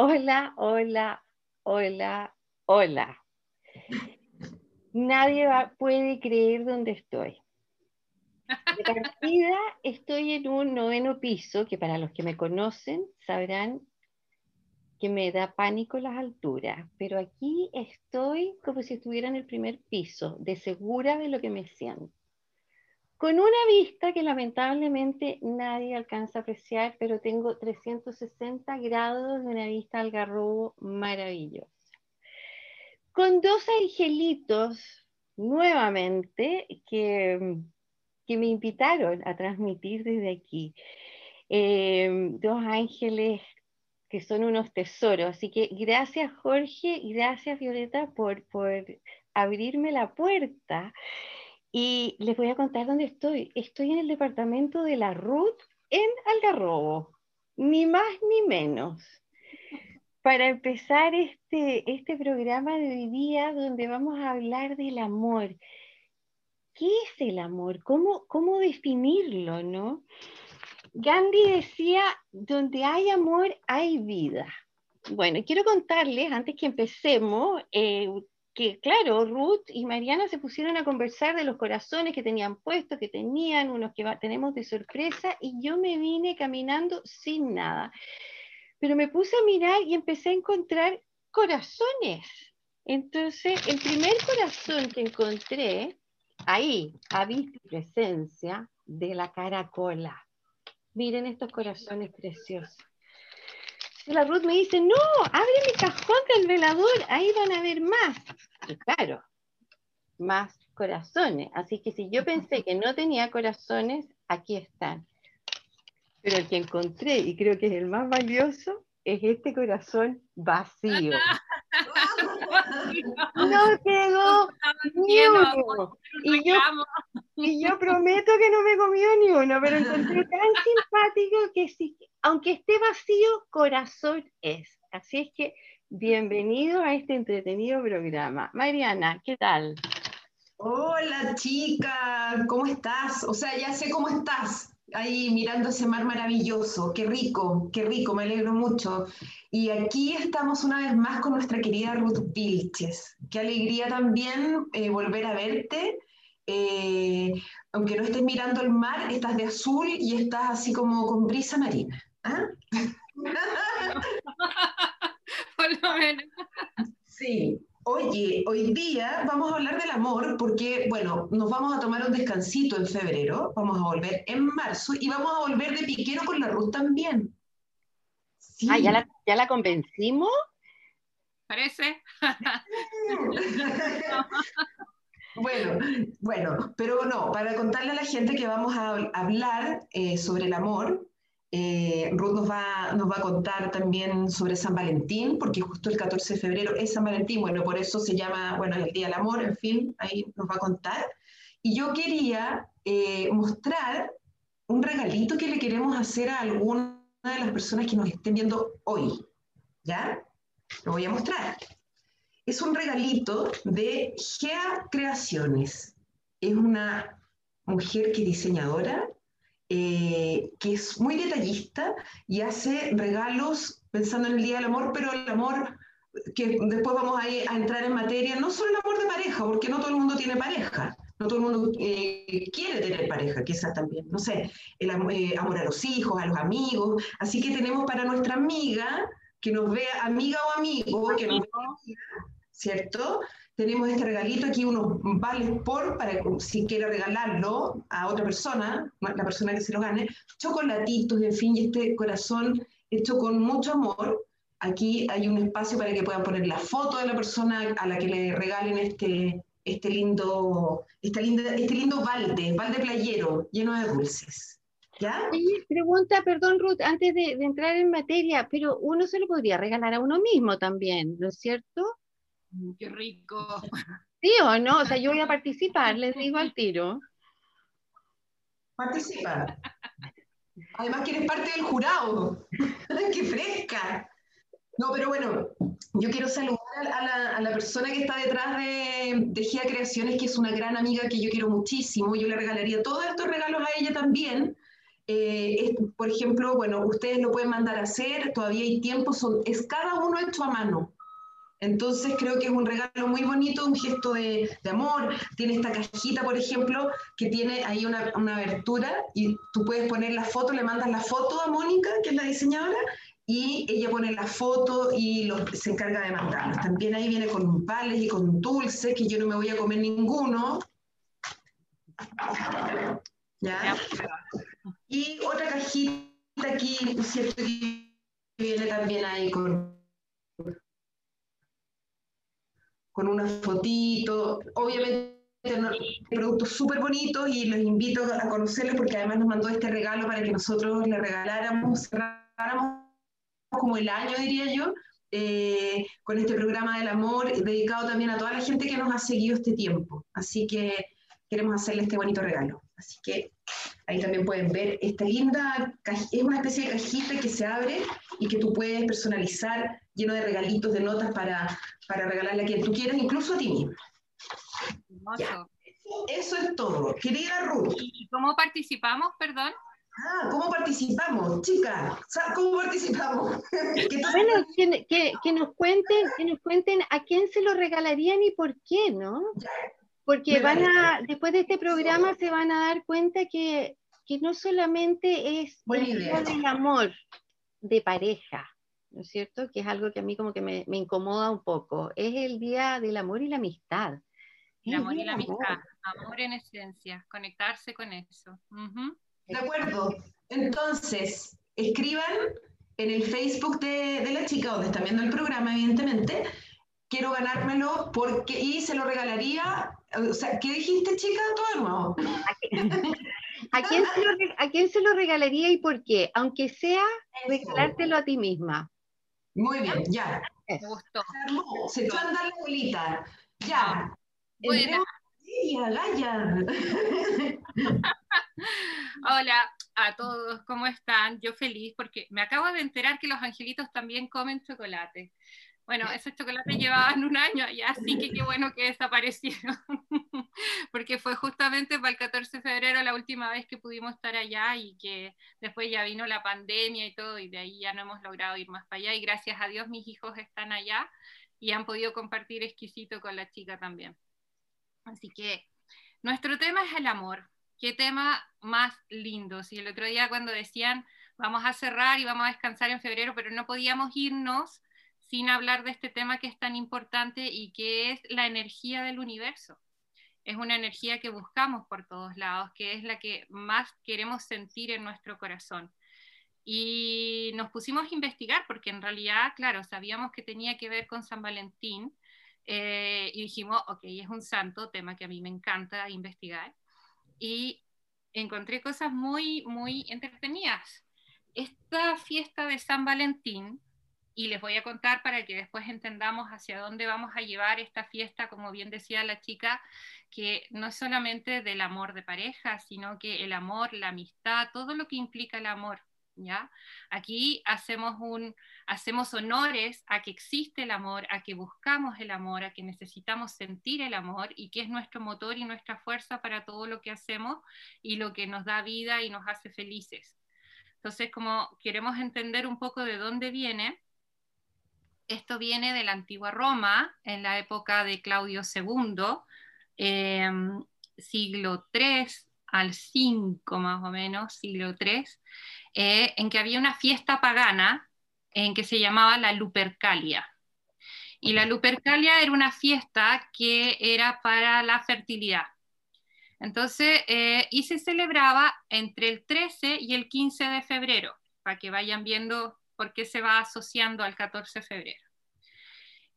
Hola, hola, hola, hola. Nadie puede creer dónde estoy. De partida estoy en un noveno piso, que para los que me conocen sabrán que me da pánico las alturas, pero aquí estoy como si estuviera en el primer piso, de segura de lo que me siento con una vista que lamentablemente nadie alcanza a apreciar, pero tengo 360 grados de una vista al garrobo maravillosa. Con dos angelitos nuevamente que, que me invitaron a transmitir desde aquí. Eh, dos ángeles que son unos tesoros. Así que gracias Jorge gracias Violeta por, por abrirme la puerta y les voy a contar dónde estoy. Estoy en el departamento de la Ruth en Algarrobo, ni más ni menos. Para empezar este, este programa de hoy día donde vamos a hablar del amor. ¿Qué es el amor? ¿Cómo, cómo definirlo, no? Gandhi decía, donde hay amor hay vida. Bueno, quiero contarles, antes que empecemos, eh, que claro, Ruth y Mariana se pusieron a conversar de los corazones que tenían puestos, que tenían, unos que tenemos de sorpresa, y yo me vine caminando sin nada. Pero me puse a mirar y empecé a encontrar corazones. Entonces, el primer corazón que encontré, ahí, a vista presencia de la caracola. Miren estos corazones preciosos la Ruth me dice, no, abre mi cajón del velador, ahí van a ver más. Y claro, más corazones. Así que si yo pensé que no tenía corazones, aquí están. Pero el que encontré, y creo que es el más valioso, es este corazón vacío. no quedó ni uno. Y yo, y yo prometo que no me comió ni uno, pero encontré tan simpático que si, aunque esté vacío, corazón es. Así es que bienvenido a este entretenido programa. Mariana, ¿qué tal? Hola chica, ¿cómo estás? O sea, ya sé cómo estás ahí mirando ese mar maravilloso. Qué rico, qué rico, me alegro mucho. Y aquí estamos una vez más con nuestra querida Ruth Vilches. Qué alegría también eh, volver a verte. Eh, aunque no estés mirando el mar, estás de azul y estás así como con brisa marina. ¿Ah? Por lo menos. Sí. Oye, hoy día vamos a hablar del amor porque, bueno, nos vamos a tomar un descansito en febrero, vamos a volver en marzo y vamos a volver de piquero con la Ruth también. Ah, ¿ya la, ¿ya la convencimos? Parece. bueno, bueno, pero no, para contarle a la gente que vamos a hablar eh, sobre el amor, eh, Ruth nos va, nos va a contar también sobre San Valentín, porque justo el 14 de febrero es San Valentín, bueno, por eso se llama, bueno, el Día del Amor, en fin, ahí nos va a contar. Y yo quería eh, mostrar un regalito que le queremos hacer a alguna de las personas que nos estén viendo hoy, ¿ya? Lo voy a mostrar. Es un regalito de Gea Creaciones. Es una mujer que diseñadora eh, que es muy detallista y hace regalos pensando en el Día del Amor, pero el amor que después vamos a, a, entrar en materia, no solo el amor de pareja, porque no todo el mundo tiene pareja, no todo el mundo eh, quiere tener pareja, quizás también, no sé, el eh, amor a los hijos, a los amigos, así que tenemos para nuestra amiga, que nos vea amiga o amigo, que nos vea, ¿cierto? Tenemos este regalito aquí, unos vales por, para si quiere regalarlo a otra persona, la persona que se lo gane, chocolatitos, en fin, y este corazón hecho con mucho amor. Aquí hay un espacio para que puedan poner la foto de la persona a la que le regalen este, este, lindo, este, lindo, este lindo balde, balde playero, lleno de dulces. ¿Ya? pregunta, perdón Ruth, antes de, de entrar en materia, pero uno se lo podría regalar a uno mismo también, ¿no es cierto? Qué rico. ¿Sí o no? O sea, yo voy a participar, les digo al tiro. Participa. Además que eres parte del jurado. ¡Qué fresca! No, pero bueno, yo quiero saludar a la, persona que está detrás de, de Gia Creaciones, que es una gran amiga que yo quiero muchísimo. Yo le regalaría todos estos regalos a ella también. eh, es- por ejemplo, bueno, ustedes lo pueden mandar a hacer, todavía hay tiempo, son, es cada uno hecho a mano. Entonces creo que es un regalo muy bonito, un gesto de, de amor. Tiene esta cajita, por ejemplo, que tiene ahí una, una abertura y tú puedes poner la foto, le mandas la foto a Mónica, que es la diseñadora, y ella pone la foto y se encarga de mandarlos. También ahí viene con vales y con dulces, que yo no me voy a comer ninguno. ¿Ya? Y otra cajita aquí, ¿cierto? Que viene también ahí con, con una fotito. Obviamente, productos súper bonitos y los invito a conocerlos porque además nos mandó este regalo para que nosotros le regaláramos, cerráramos como el año, diría yo, eh, con este programa del amor dedicado también a toda la gente que nos ha seguido este tiempo. Así que queremos hacerle este bonito regalo. Así que ahí también pueden ver esta linda, es una especie de cajita que se abre y que tú puedes personalizar lleno de regalitos, de notas para, para regalarle a quien tú quieras, incluso a ti mismo. Hermoso. Eso es todo. Querida Ruth, ¿Y cómo participamos, perdón? ah, ¿cómo participamos? Chica, sa- ¿cómo participamos? Bueno, que, que- que nos cuenten, que nos cuenten a quién se lo regalarían y por qué, ¿no? Porque van a, después de este programa se van a dar cuenta que, que no solamente es el amor de pareja, ¿no es cierto? Que es algo que a mí como que me, me incomoda un poco. Es el día del amor y la amistad. El amor y la amor. amistad. Amor en esencia. Conectarse con eso. Ujú. De acuerdo. Entonces, escriban en el Facebook de, de la chica, donde están viendo el programa, evidentemente. Quiero ganármelo porque, y se lo regalaría. O sea, ¿qué dijiste, chica? Todo nuevo. ¿A quién, se lo, ¿A quién se lo regalaría y por qué? Aunque sea regalártelo a ti misma. Muy bien, ya. Me gustó. Se echó a andar la bolita. Ya. Buena. Gaya. Hola a todos, ¿cómo están? Yo feliz porque me acabo de enterar que los angelitos también comen chocolate. Bueno, esos chocolates llevaban un año allá, así que qué bueno que desaparecieron. porque fue justamente para el 14 de febrero la última vez que pudimos estar allá y que después ya vino la pandemia y todo, y de ahí ya no hemos logrado ir más para allá. Y gracias a Dios mis hijos están allá y han podido compartir exquisito con la chica también. Así que nuestro tema es el amor. Qué tema más lindo. Si el otro día cuando decían vamos a cerrar y vamos a descansar en febrero, pero no podíamos irnos sin hablar de este tema que es tan importante y que es la energía del universo. Es una energía que buscamos por todos lados, que es la que más queremos sentir en nuestro corazón. Y nos pusimos a investigar porque en realidad, claro, sabíamos que tenía que ver con San Valentín eh, y dijimos, ok, es un santo, tema que a mí me encanta investigar y encontré cosas muy, muy entretenidas. Esta fiesta de San Valentín, y les voy a contar para que después entendamos hacia dónde vamos a llevar esta fiesta, como bien decía la chica, que no es solamente del amor de pareja, sino que el amor, la amistad, todo lo que implica el amor. ¿Ya? Aquí hacemos, un, hacemos honores a que existe el amor, a que buscamos el amor, a que necesitamos sentir el amor y que es nuestro motor y nuestra fuerza para todo lo que hacemos y lo que nos da vida y nos hace felices. Entonces, como queremos entender un poco de dónde viene, esto viene de la antigua Roma, en la época de Claudio II, eh, siglo III al 5 más o menos, siglo III, eh, en que había una fiesta pagana en que se llamaba la Lupercalia. Y la Lupercalia era una fiesta que era para la fertilidad. Entonces, eh, y se celebraba entre el 13 y el 15 de febrero, para que vayan viendo por qué se va asociando al 14 de febrero.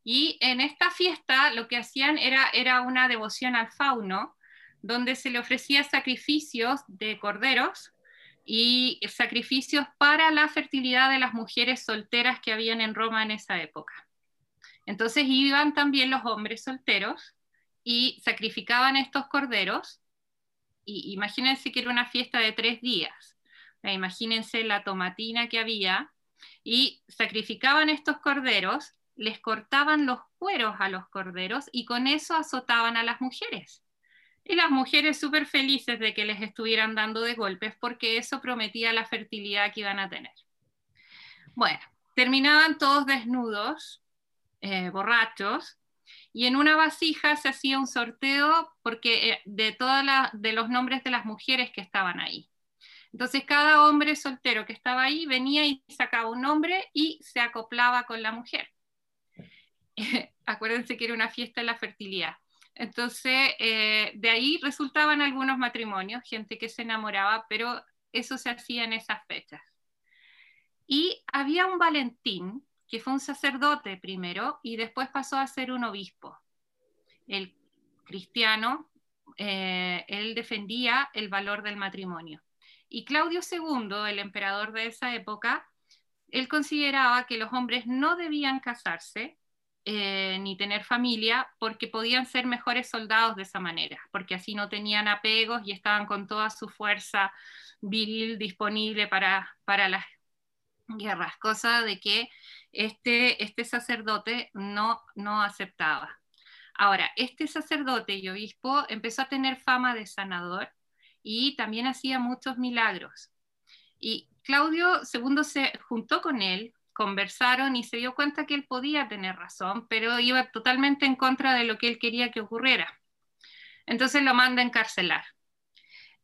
Y en esta fiesta lo que hacían era, era una devoción al fauno, donde se le ofrecía sacrificios de corderos y sacrificios para la fertilidad de las mujeres solteras que habían en Roma en esa época. Entonces iban también los hombres solteros y sacrificaban estos corderos. Y imagínense que era una fiesta de tres días. Imagínense la tomatina que había y sacrificaban estos corderos, les cortaban los cueros a los corderos y con eso azotaban a las mujeres. Y las mujeres súper felices de que les estuvieran dando de golpes porque eso prometía la fertilidad que iban a tener. Bueno, terminaban todos desnudos, eh, borrachos, y en una vasija se hacía un sorteo porque eh, de los nombres de las mujeres que estaban ahí. Entonces cada hombre soltero que estaba ahí venía y sacaba un nombre y se acoplaba con la mujer. Acuérdense que era una fiesta de la fertilidad. Entonces, eh, de ahí resultaban algunos matrimonios, gente que se enamoraba, pero eso se hacía en esas fechas. Y había un Valentín, que fue un sacerdote primero y después pasó a ser un obispo. El cristiano, eh, él defendía el valor del matrimonio. Y Claudio II, el emperador de esa época, él consideraba que los hombres no debían casarse eh, ni tener familia porque podían ser mejores soldados de esa manera, porque así no tenían apegos y estaban con toda su fuerza viril disponible para, para las guerras, cosa de que este, este sacerdote no, no aceptaba. Ahora, este sacerdote y obispo empezó a tener fama de sanador y también hacía muchos milagros. Y Claudio II se juntó con él conversaron y se dio cuenta que él podía tener razón, pero iba totalmente en contra de lo que él quería que ocurriera. Entonces lo manda a encarcelar.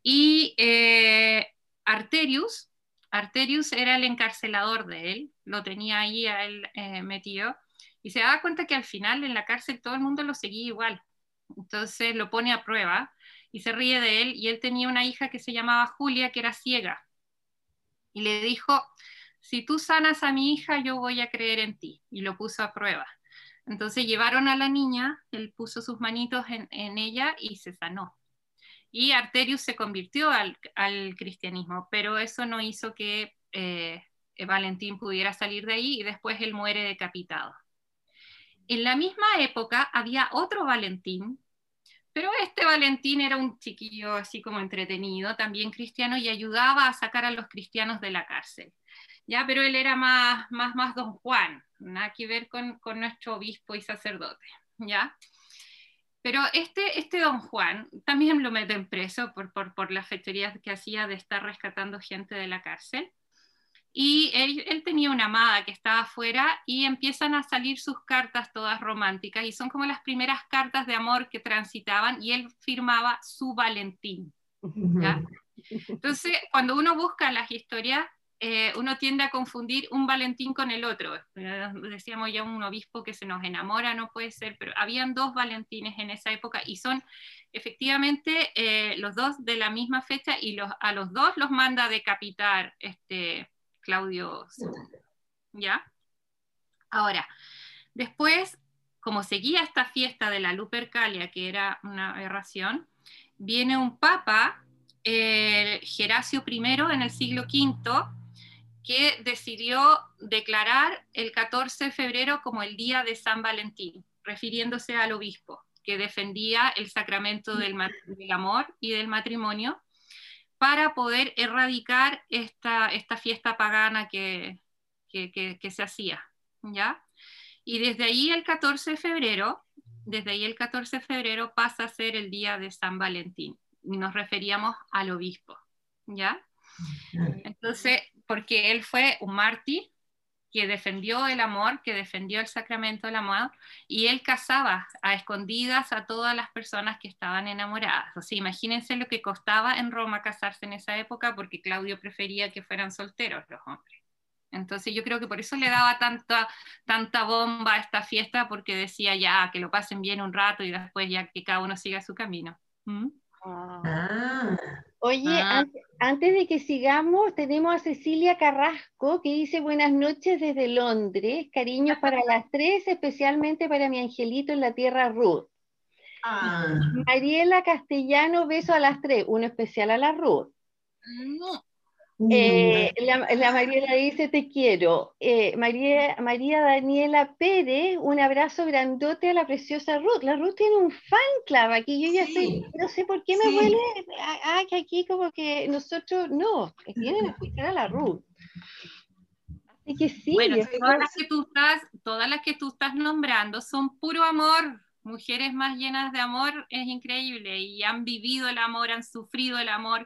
Y eh, Arterius, Arterius era el encarcelador de él, lo tenía ahí a él eh, metido, y se da cuenta que al final en la cárcel todo el mundo lo seguía igual. Entonces lo pone a prueba y se ríe de él, y él tenía una hija que se llamaba Julia, que era ciega. Y le dijo, si tú sanas a mi hija, yo voy a creer en ti. Y lo puso a prueba. Entonces llevaron a la niña, él puso sus manitos en, ella y se sanó. Y Arterius se convirtió al, cristianismo, pero eso no hizo que eh, Valentín pudiera salir de ahí y después él muere decapitado. En la misma época había otro Valentín, pero este Valentín era un chiquillo así como entretenido, también cristiano, y ayudaba a sacar a los cristianos de la cárcel ya, pero él era más, más, más don Juan, nada que ver con, con nuestro obispo y sacerdote, ya. Pero este, este don Juan también lo meten preso por, por, por las fechorías que hacía de estar rescatando gente de la cárcel. Y él, él, tenía una amada que estaba afuera y empiezan a salir sus cartas todas románticas y son como las primeras cartas de amor que transitaban y él firmaba su Valentín. ¿ya? Entonces, cuando uno busca las historias, eh, uno tiende a confundir un Valentín con el otro. Decíamos ya un obispo que se nos enamora, no puede ser, pero habían dos Valentines en esa época y son efectivamente eh, los dos de la misma fecha y los, a los dos los manda a decapitar este Claudio. ¿Ya? Ahora, después, como seguía esta fiesta de la Lupercalia, que era una aberración, viene un papa, eh, Geracio I, en el siglo V, que decidió declarar el 14 de febrero como el día de San Valentín, refiriéndose al obispo, que defendía el sacramento del, amor y del matrimonio, para poder erradicar esta, esta fiesta pagana que, que, se hacía. ¿ya? Y desde ahí el 14 de febrero, desde ahí el 14 de febrero pasa a ser el día de San Valentín. Y nos referíamos al obispo. ¿ya? Entonces, porque él fue un mártir que defendió el amor, que defendió el sacramento del amor, y él casaba a escondidas a todas las personas que estaban enamoradas. O sea, imagínense lo que costaba en Roma casarse en esa época, porque Claudio prefería que fueran solteros los hombres. Entonces yo creo que por eso le daba tanta, tanta bomba a esta fiesta, porque decía ya que lo pasen bien un rato y después ya que cada uno siga su camino. ¿Mm? Ah. Oye, ah. antes, de que sigamos, tenemos a Cecilia Carrasco que dice buenas noches desde Londres, cariños para las tres, especialmente para mi angelito en la tierra Ruth. Ah. Mariela Castellano, beso a las tres, uno especial a la Ruth. Eh, la, Mariela dice te quiero. Eh, María, María Daniela Pérez, un abrazo grandote a la preciosa Ruth. La Ruth tiene un fan club aquí. Yo ya sé, no sé por qué me huele. Ah, que aquí como que nosotros no, vienen a escuchar a la Ruth. Así que sí. Bueno, todas las que, tú estás, todas las que tú estás nombrando son puro amor. mujeres más llenas de amor es increíble y han vivido el amor, han sufrido el amor,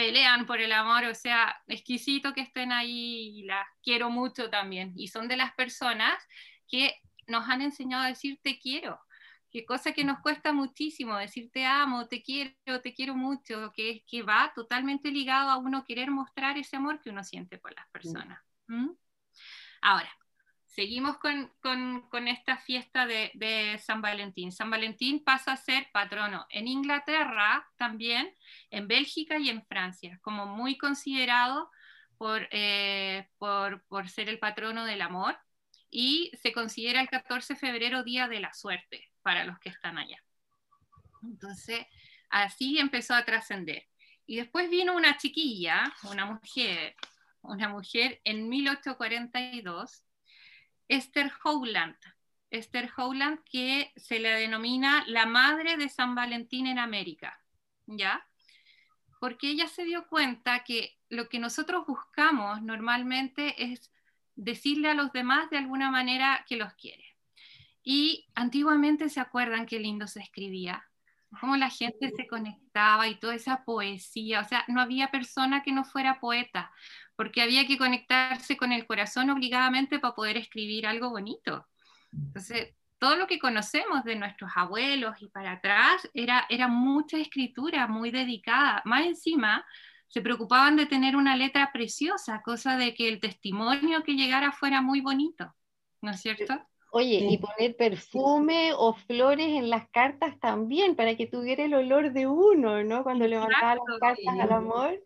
pelean por el amor, o sea, exquisito que estén ahí y las quiero mucho también. Y son de las personas que nos han enseñado a decir te quiero, que cosa que nos cuesta muchísimo, decir te amo, te quiero, te quiero mucho, que, que va totalmente ligado a uno querer mostrar ese amor que uno siente por las personas. ¿Mm? Ahora, seguimos con, esta fiesta de, San Valentín. San Valentín pasa a ser patrono en Inglaterra también, en Bélgica y en Francia, como muy considerado por, eh, ser el patrono del amor y se considera el 14 de febrero Día de la Suerte para los que están allá. Entonces, así empezó a trascender. Y después vino una chiquilla, una mujer, una mujer en 1842, Esther Howland. Esther Howland, que se le denomina la madre de San Valentín en América, ¿ya? Porque ella se dio cuenta que lo que nosotros buscamos normalmente es decirle a los demás de alguna manera que los quiere. Y antiguamente se acuerdan qué lindo se escribía, cómo la gente se conectaba y toda esa poesía, o sea, no había persona que no fuera poeta, porque había que conectarse con el corazón obligadamente para poder escribir algo bonito. Entonces, todo lo que conocemos de nuestros abuelos y para atrás era, era mucha escritura muy dedicada. Más encima, se preocupaban de tener una letra preciosa, cosa de que el testimonio que llegara fuera muy bonito, ¿no es cierto? Oye, y poner perfume o flores en las cartas también, para que tuviera el olor de uno, ¿no? Cuando levantaba las cartas al amor.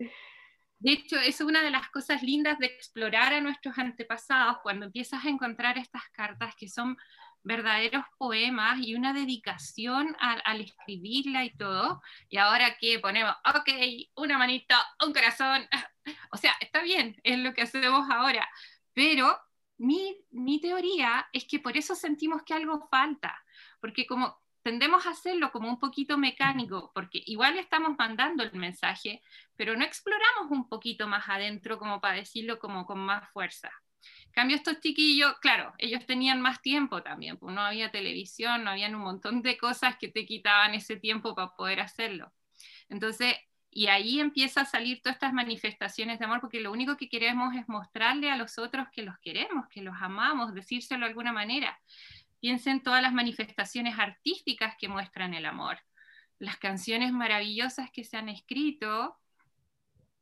De hecho, es una de las cosas lindas de explorar a nuestros antepasados cuando empiezas a encontrar estas cartas que son verdaderos poemas y una dedicación al, escribirla y todo. Y ahora que ponemos, ok, una manita, un corazón, o sea, está bien, es lo que hacemos ahora, pero mi, mi teoría es que por eso sentimos que algo falta, porque como tendemos a hacerlo como un poquito mecánico, porque igual estamos mandando el mensaje, pero no exploramos un poquito más adentro como para decirlo como con más fuerza. cambio, estos chiquillos, claro, ellos tenían más tiempo también, pues no había televisión, no habían un montón de cosas que te quitaban ese tiempo para poder hacerlo. Entonces, y ahí empieza a salir todas estas manifestaciones de amor, porque lo único que queremos es mostrarle a los otros que los queremos, que los amamos, decírselo de alguna manera. Piensen todas las manifestaciones artísticas que muestran el amor, las canciones maravillosas que se han escrito,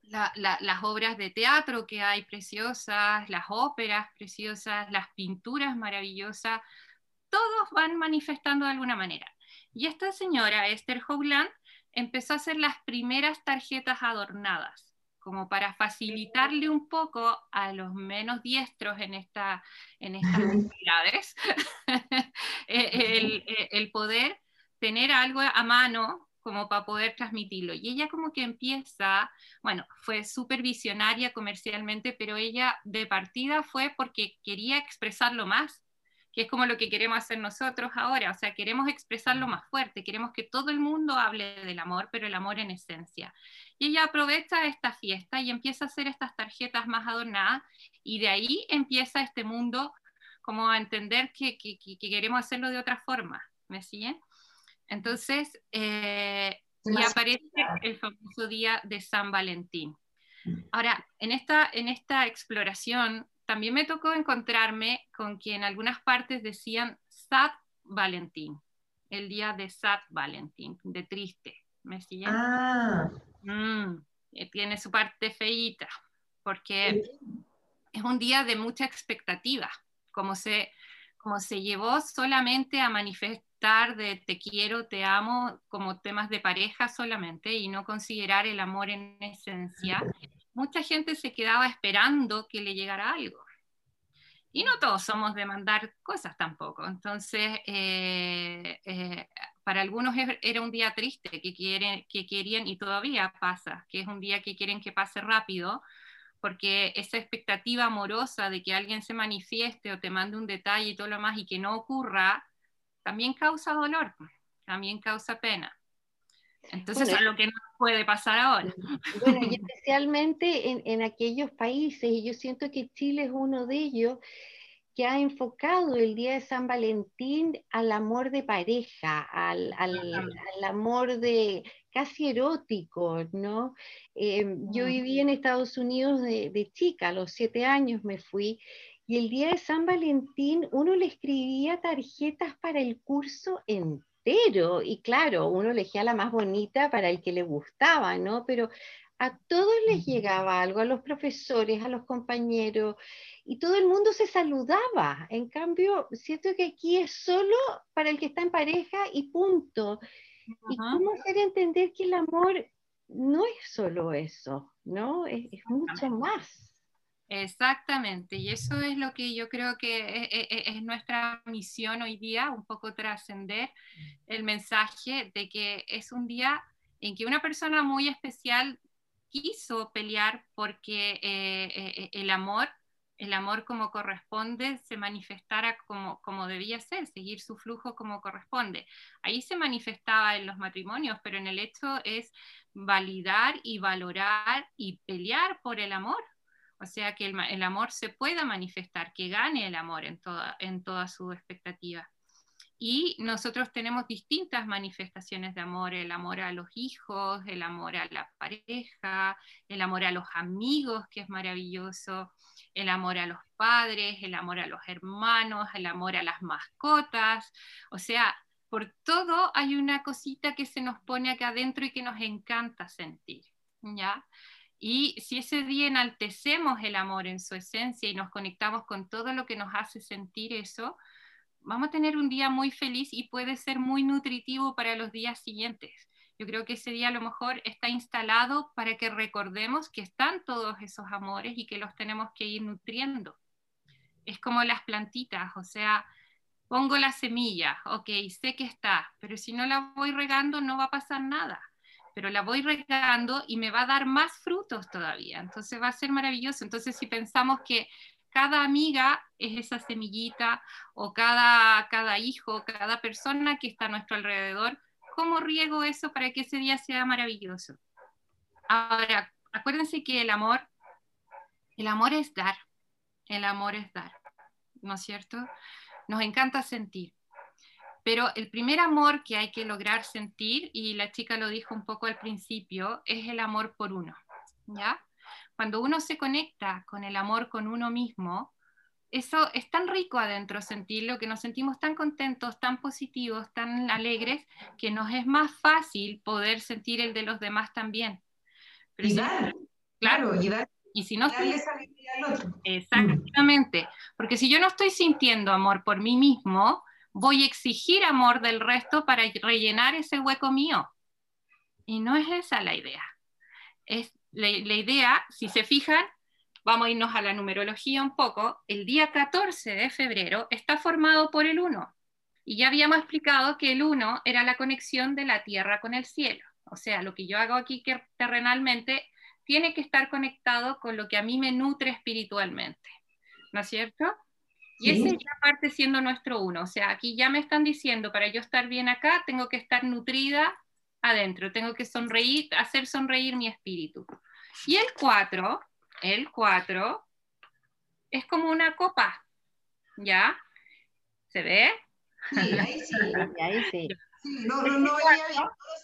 las obras de teatro que hay preciosas, las óperas preciosas, las pinturas maravillosas, todos van manifestando de alguna manera. Y esta señora, Esther Howland, empezó a hacer las primeras tarjetas adornadas como para facilitarle un poco a los menos diestros en, esta, en estas actividades el, el, poder tener algo a mano como para poder transmitirlo. Y ella como que empieza, bueno, fue súper visionaria comercialmente, pero ella de partida fue porque quería expresarlo más que es como lo que queremos hacer nosotros ahora, o sea, queremos expresarlo más fuerte, queremos que todo el mundo hable del amor, pero el amor en esencia. Y ella aprovecha esta fiesta y empieza a hacer estas tarjetas más adornadas y de ahí empieza este mundo como a entender que, queremos hacerlo de otra forma, ¿me siguen? Entonces, eh, y aparece el famoso día de San Valentín. Ahora, en esta, en esta exploración también me tocó encontrarme con que en algunas partes decían Sad Valentín, el día de Sad Valentín, de triste. ¿Me siguen? Ah. Mm, eh, tiene su parte feíta, porque es un día de mucha expectativa, como se, como se llevó solamente a manifestar de te quiero, te amo como temas de pareja solamente y no considerar el amor en esencia mucha gente se quedaba esperando que le llegara algo. Y no todos somos de mandar cosas tampoco. Entonces, eh, eh, para algunos era un día triste que, quieren, que querían, y todavía pasa, que es un día que quieren que pase rápido, porque esa expectativa amorosa de que alguien se manifieste o te mande un detalle y todo lo más y que no ocurra, también causa dolor, también causa pena. Entonces es lo que no puede pasar ahora. Bueno, y especialmente en, en, aquellos países, y yo siento que Chile es uno de ellos, que ha enfocado el Día de San Valentín al amor de pareja, al, amor de casi erótico, ¿no? Eh, yo viví en Estados Unidos de, chica, a los siete años me fui, y el día de San Valentín uno le escribía tarjetas para el curso entero, y claro, uno elegía la más bonita para el que le gustaba, ¿no? Pero a todos les llegaba algo, a los profesores, a los compañeros, y todo el mundo se saludaba. En cambio, siento que aquí es solo para el que está en pareja y punto. ¿Y cómo hacer entender que el amor no es solo eso, ¿no? Es, mucho más. Exactamente, y eso es lo que yo creo que e, e, e, es, nuestra misión hoy día, un poco trascender el mensaje de que es un día en que una persona muy especial quiso pelear porque eh, eh, el amor, el amor como corresponde, se manifestara como, como debía ser, seguir su flujo como corresponde. Ahí se manifestaba en los matrimonios, pero en el hecho es validar y valorar y pelear por el amor. O sea, que el, amor se pueda manifestar, que gane el amor en toda, en toda su expectativa. Y nosotros tenemos distintas manifestaciones de amor, el amor a los hijos, el amor a la pareja, el amor a los amigos, que es maravilloso, el amor a los padres, el amor a los hermanos, el amor a las mascotas. O sea, por todo hay una cosita que se nos pone acá adentro y que nos encanta sentir, ¿ya? Y si ese día enaltecemos el amor en su esencia y nos conectamos con todo lo que nos hace sentir eso, vamos a tener un día muy feliz y puede ser muy nutritivo para los días siguientes. Yo creo que ese día a lo mejor está instalado para que recordemos que están todos esos amores y que los tenemos que ir nutriendo. Es como las plantitas, o sea, pongo la semilla, ok, sé que está, pero si no la voy regando no va a pasar nada, pero la voy regando y me va a dar más frutos todavía, entonces va a ser maravilloso. Entonces si pensamos que cada amiga es esa semillita o cada, cada hijo, cada persona que está a nuestro alrededor, ¿cómo riego eso para que ese día sea maravilloso? Ahora, acuérdense que el amor, el amor es dar, el amor es dar, ¿no es cierto? Nos encanta sentir. Pero el primer amor que hay que lograr sentir, y la chica lo dijo un poco al principio, es el amor por uno, ¿ya? cuando uno se conecta con el amor con uno mismo, eso es tan rico adentro sentirlo, que nos sentimos tan contentos, tan positivos, tan alegres, que nos es más fácil poder sentir el de los demás también. y dar, claro, y dar. Y si no estoy... Exactamente, porque si yo no estoy sintiendo amor por mí mismo, voy a exigir amor del resto para rellenar ese hueco mío. Y no es esa la idea. Es la, idea, si se fijan, vamos a irnos a la numerología un poco, el día 14 de febrero está formado por el 1. Y ya habíamos explicado que el 1 era la conexión de la tierra con el cielo. O sea, lo que yo hago aquí terrenalmente tiene que estar conectado con lo que a mí me nutre espiritualmente. ¿No es cierto? Y esa es la parte siendo nuestro 1. O sea, aquí ya me están diciendo, para yo estar bien acá, tengo que estar nutrida adentro, tengo que sonreír, hacer sonreír mi espíritu. Y el 4, el 4 es como una copa, ¿ya? ¿Se ve? Sí, ahí sí, ahí sí. no, no, no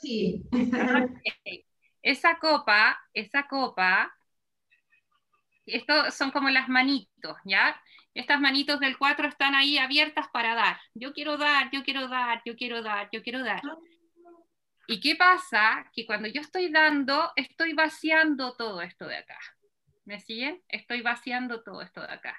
sí. Esa copa, esa copa, esto son como las manitos, ¿ya? Estas manitos del 4 están ahí abiertas para dar. Yo quiero dar, yo quiero dar, yo quiero dar, yo quiero dar. ¿Y qué pasa? Que cuando yo estoy dando, estoy vaciando todo esto de acá. ¿Me siguen? Estoy vaciando todo esto de acá.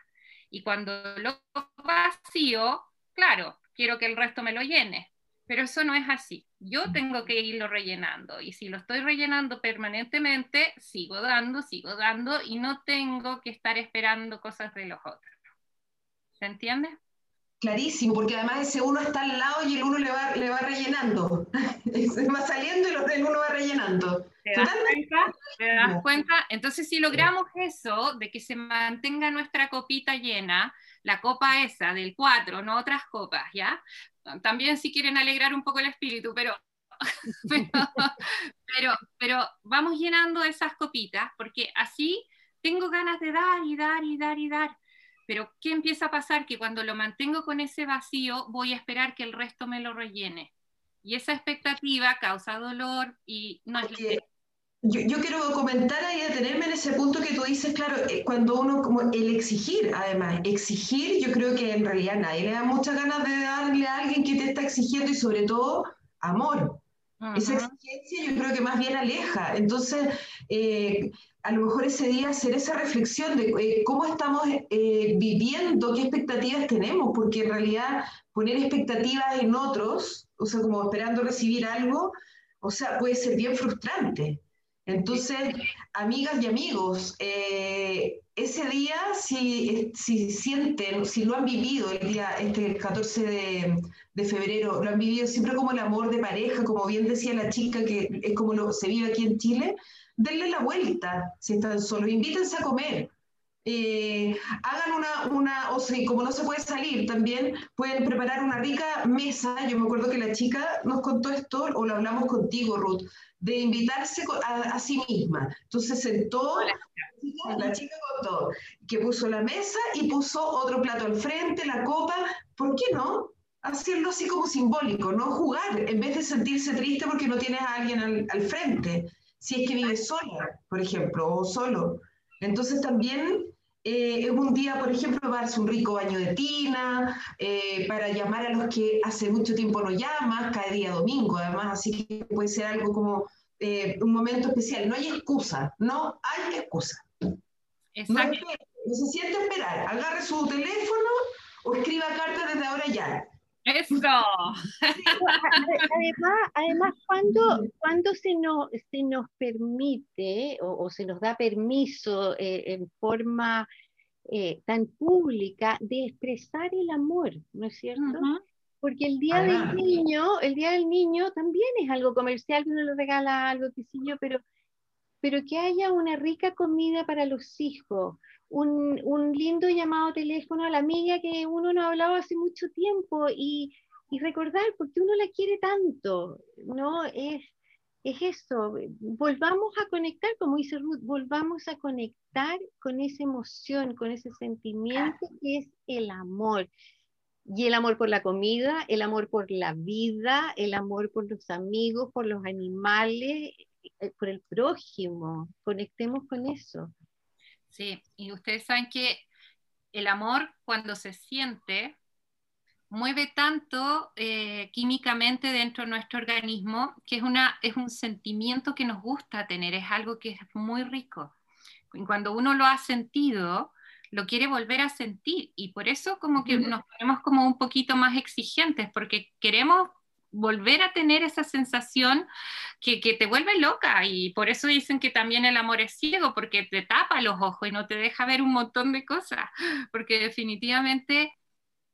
Y cuando lo vacío, claro, quiero que el resto me lo llene. Pero eso no es así. Yo tengo que irlo rellenando. Y si lo estoy rellenando permanentemente, sigo dando, sigo dando y no tengo que estar esperando cosas de los otros. ¿Se entiende? Clarísimo, porque además ese uno está al lado y el uno le va, le va rellenando. Va saliendo y el uno va rellenando. ¿Te das, cuenta? ¿Te das cuenta? Entonces, si logramos eso, de que se mantenga nuestra copita llena, la copa esa del 4, no otras copas, ¿ya? También si quieren alegrar un poco el espíritu, pero, pero, pero vamos llenando esas copitas, porque así tengo ganas de dar y dar y dar y dar Pero ¿qué empieza a pasar? Que cuando lo mantengo con ese vacío, voy a esperar que el resto me lo rellene. Y esa expectativa causa dolor y no es yo, yo, quiero comentar ahí, detenerme en ese punto que tú dices, claro, eh, cuando uno, como el exigir, además, exigir, yo creo que en realidad nadie le da muchas ganas de darle a alguien que te está exigiendo y sobre todo amor. Esa exigencia yo creo que más bien aleja. Entonces, eh, a lo mejor ese día hacer esa reflexión de eh, cómo estamos viviendo, qué expectativas tenemos, porque en realidad poner expectativas en otros, o sea, como esperando recibir algo, o sea, puede ser bien frustrante. Entonces, amigas y amigos, eh, ese día, si, si, sienten, si lo han vivido el día, este 14 de, de, febrero, lo han vivido siempre como el amor de pareja, como bien decía la chica, que es como lo, se vive aquí en Chile, denle la vuelta si están solos, invítense a comer. Eh, hagan una, una, o sea, como no se puede salir, también pueden preparar una rica mesa. Yo me acuerdo que la chica nos contó esto, o lo hablamos contigo, Ruth, de invitarse a, sí misma. Entonces sentó, la chica contó que puso la mesa y puso otro plato al frente, la copa. ¿Por qué no? Hacerlo así como simbólico, no jugar, en vez de sentirse triste porque no tienes a alguien al, al frente. Si es que vives sola, por ejemplo, o solo. Entonces también eh, es un día, por ejemplo, para darse un rico baño de tina, eh, para llamar a los que hace mucho tiempo no llamas, cada día domingo además, así que puede ser algo como eh, un momento especial. No hay excusa, no hay excusa. Exacto. No, se siente esperar, agarre su teléfono o escriba carta desde ahora ya. Eso. además, además cuando, cuando se, nos, se nos permite o, se nos da permiso eh, en forma eh, tan pública de expresar el amor, ¿no es cierto? Porque el día del niño, el día del niño también es algo comercial, que uno le regala algo, yo, pero, pero que haya una rica comida para los hijos, un, un, lindo llamado teléfono a la amiga que uno no hablaba hace mucho tiempo y, y recordar porque uno la quiere tanto, ¿no? Es, es eso, volvamos a conectar, como dice Ruth, volvamos a conectar con esa emoción, con ese sentimiento que es el amor. Y el amor por la comida, el amor por la vida, el amor por los amigos, por los animales, eh, por el prójimo. Conectemos con eso. Sí, y ustedes saben que el amor cuando se siente mueve tanto eh, químicamente dentro de nuestro organismo que es, una, es un sentimiento que nos gusta tener, es algo que es muy rico. Cuando uno lo ha sentido, lo quiere volver a sentir y por eso como que nos ponemos como un poquito más exigentes porque queremos volver a tener esa sensación que, te vuelve loca y por eso dicen que también el amor es ciego porque te tapa los ojos y no te deja ver un montón de cosas, porque definitivamente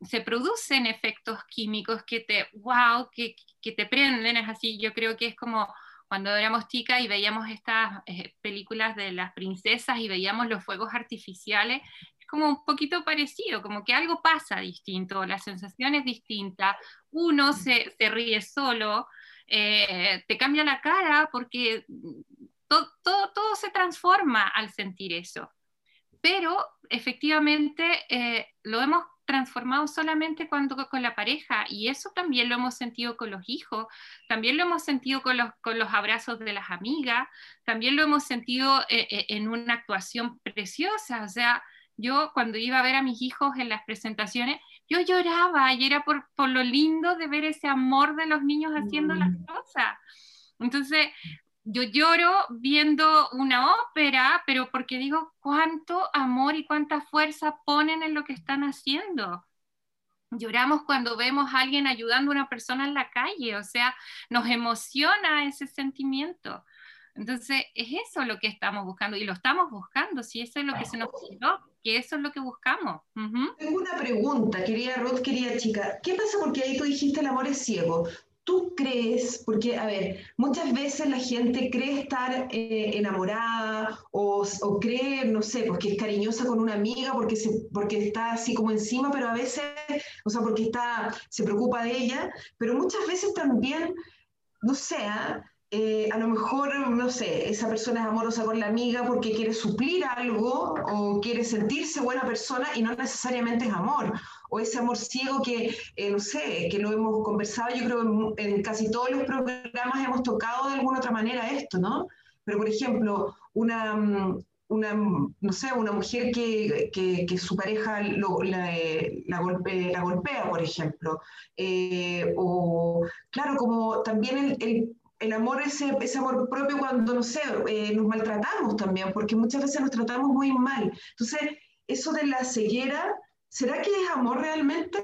se producen efectos químicos que te, wow, que, que te prenden, es así, yo creo que es como cuando éramos chicas y veíamos estas eh, películas de las princesas y veíamos los fuegos artificiales como un poquito parecido, como que algo pasa distinto, la sensación es distinta, uno se, se ríe solo, eh, te cambia la cara porque todo, todo, todo, se transforma al sentir eso. Pero efectivamente eh, lo hemos transformado solamente cuando con la pareja y eso también lo hemos sentido con los hijos, también lo hemos sentido con los, con los abrazos de las amigas, también lo hemos sentido eh, en una actuación preciosa, o sea, yo cuando iba a ver a mis hijos en las presentaciones, yo lloraba y era por, por lo lindo de ver ese amor de los niños haciendo las mm. cosas. Entonces, yo lloro viendo una ópera, pero porque digo cuánto amor y cuánta fuerza ponen en lo que están haciendo. Lloramos cuando vemos a alguien ayudando a una persona en la calle, o sea, nos emociona ese sentimiento. Entonces, es eso lo que estamos buscando y lo estamos buscando, si eso es lo que se nos pidió, que eso es lo que buscamos. Tengo una pregunta, querida Ruth, querida chica. ¿Qué pasa porque ahí tú dijiste el amor es ciego? ¿Tú crees, porque, a ver, muchas veces la gente cree estar eh, enamorada o, o, cree, no sé, porque es cariñosa con una amiga, porque, se, porque está así como encima, pero a veces, o sea, porque está, se preocupa de ella, pero muchas veces también, no sé, ¿ah? Eh, a lo mejor, no sé, esa persona es amorosa con la amiga porque quiere suplir algo o quiere sentirse buena persona y no necesariamente es amor. O ese amor ciego que, eh, no sé, que lo hemos conversado, yo creo en, en casi todos los programas hemos tocado de alguna otra manera esto, ¿no? Pero, por ejemplo, una, mm, una, no sé, una mujer que, que, su pareja la, la, golpea, por ejemplo. Eh, o, claro, como también el, el, el, amor, ese, ese amor propio cuando, no sé, eh, nos maltratamos también, porque muchas veces nos tratamos muy mal. Entonces, eso de la ceguera, ¿será que es amor realmente?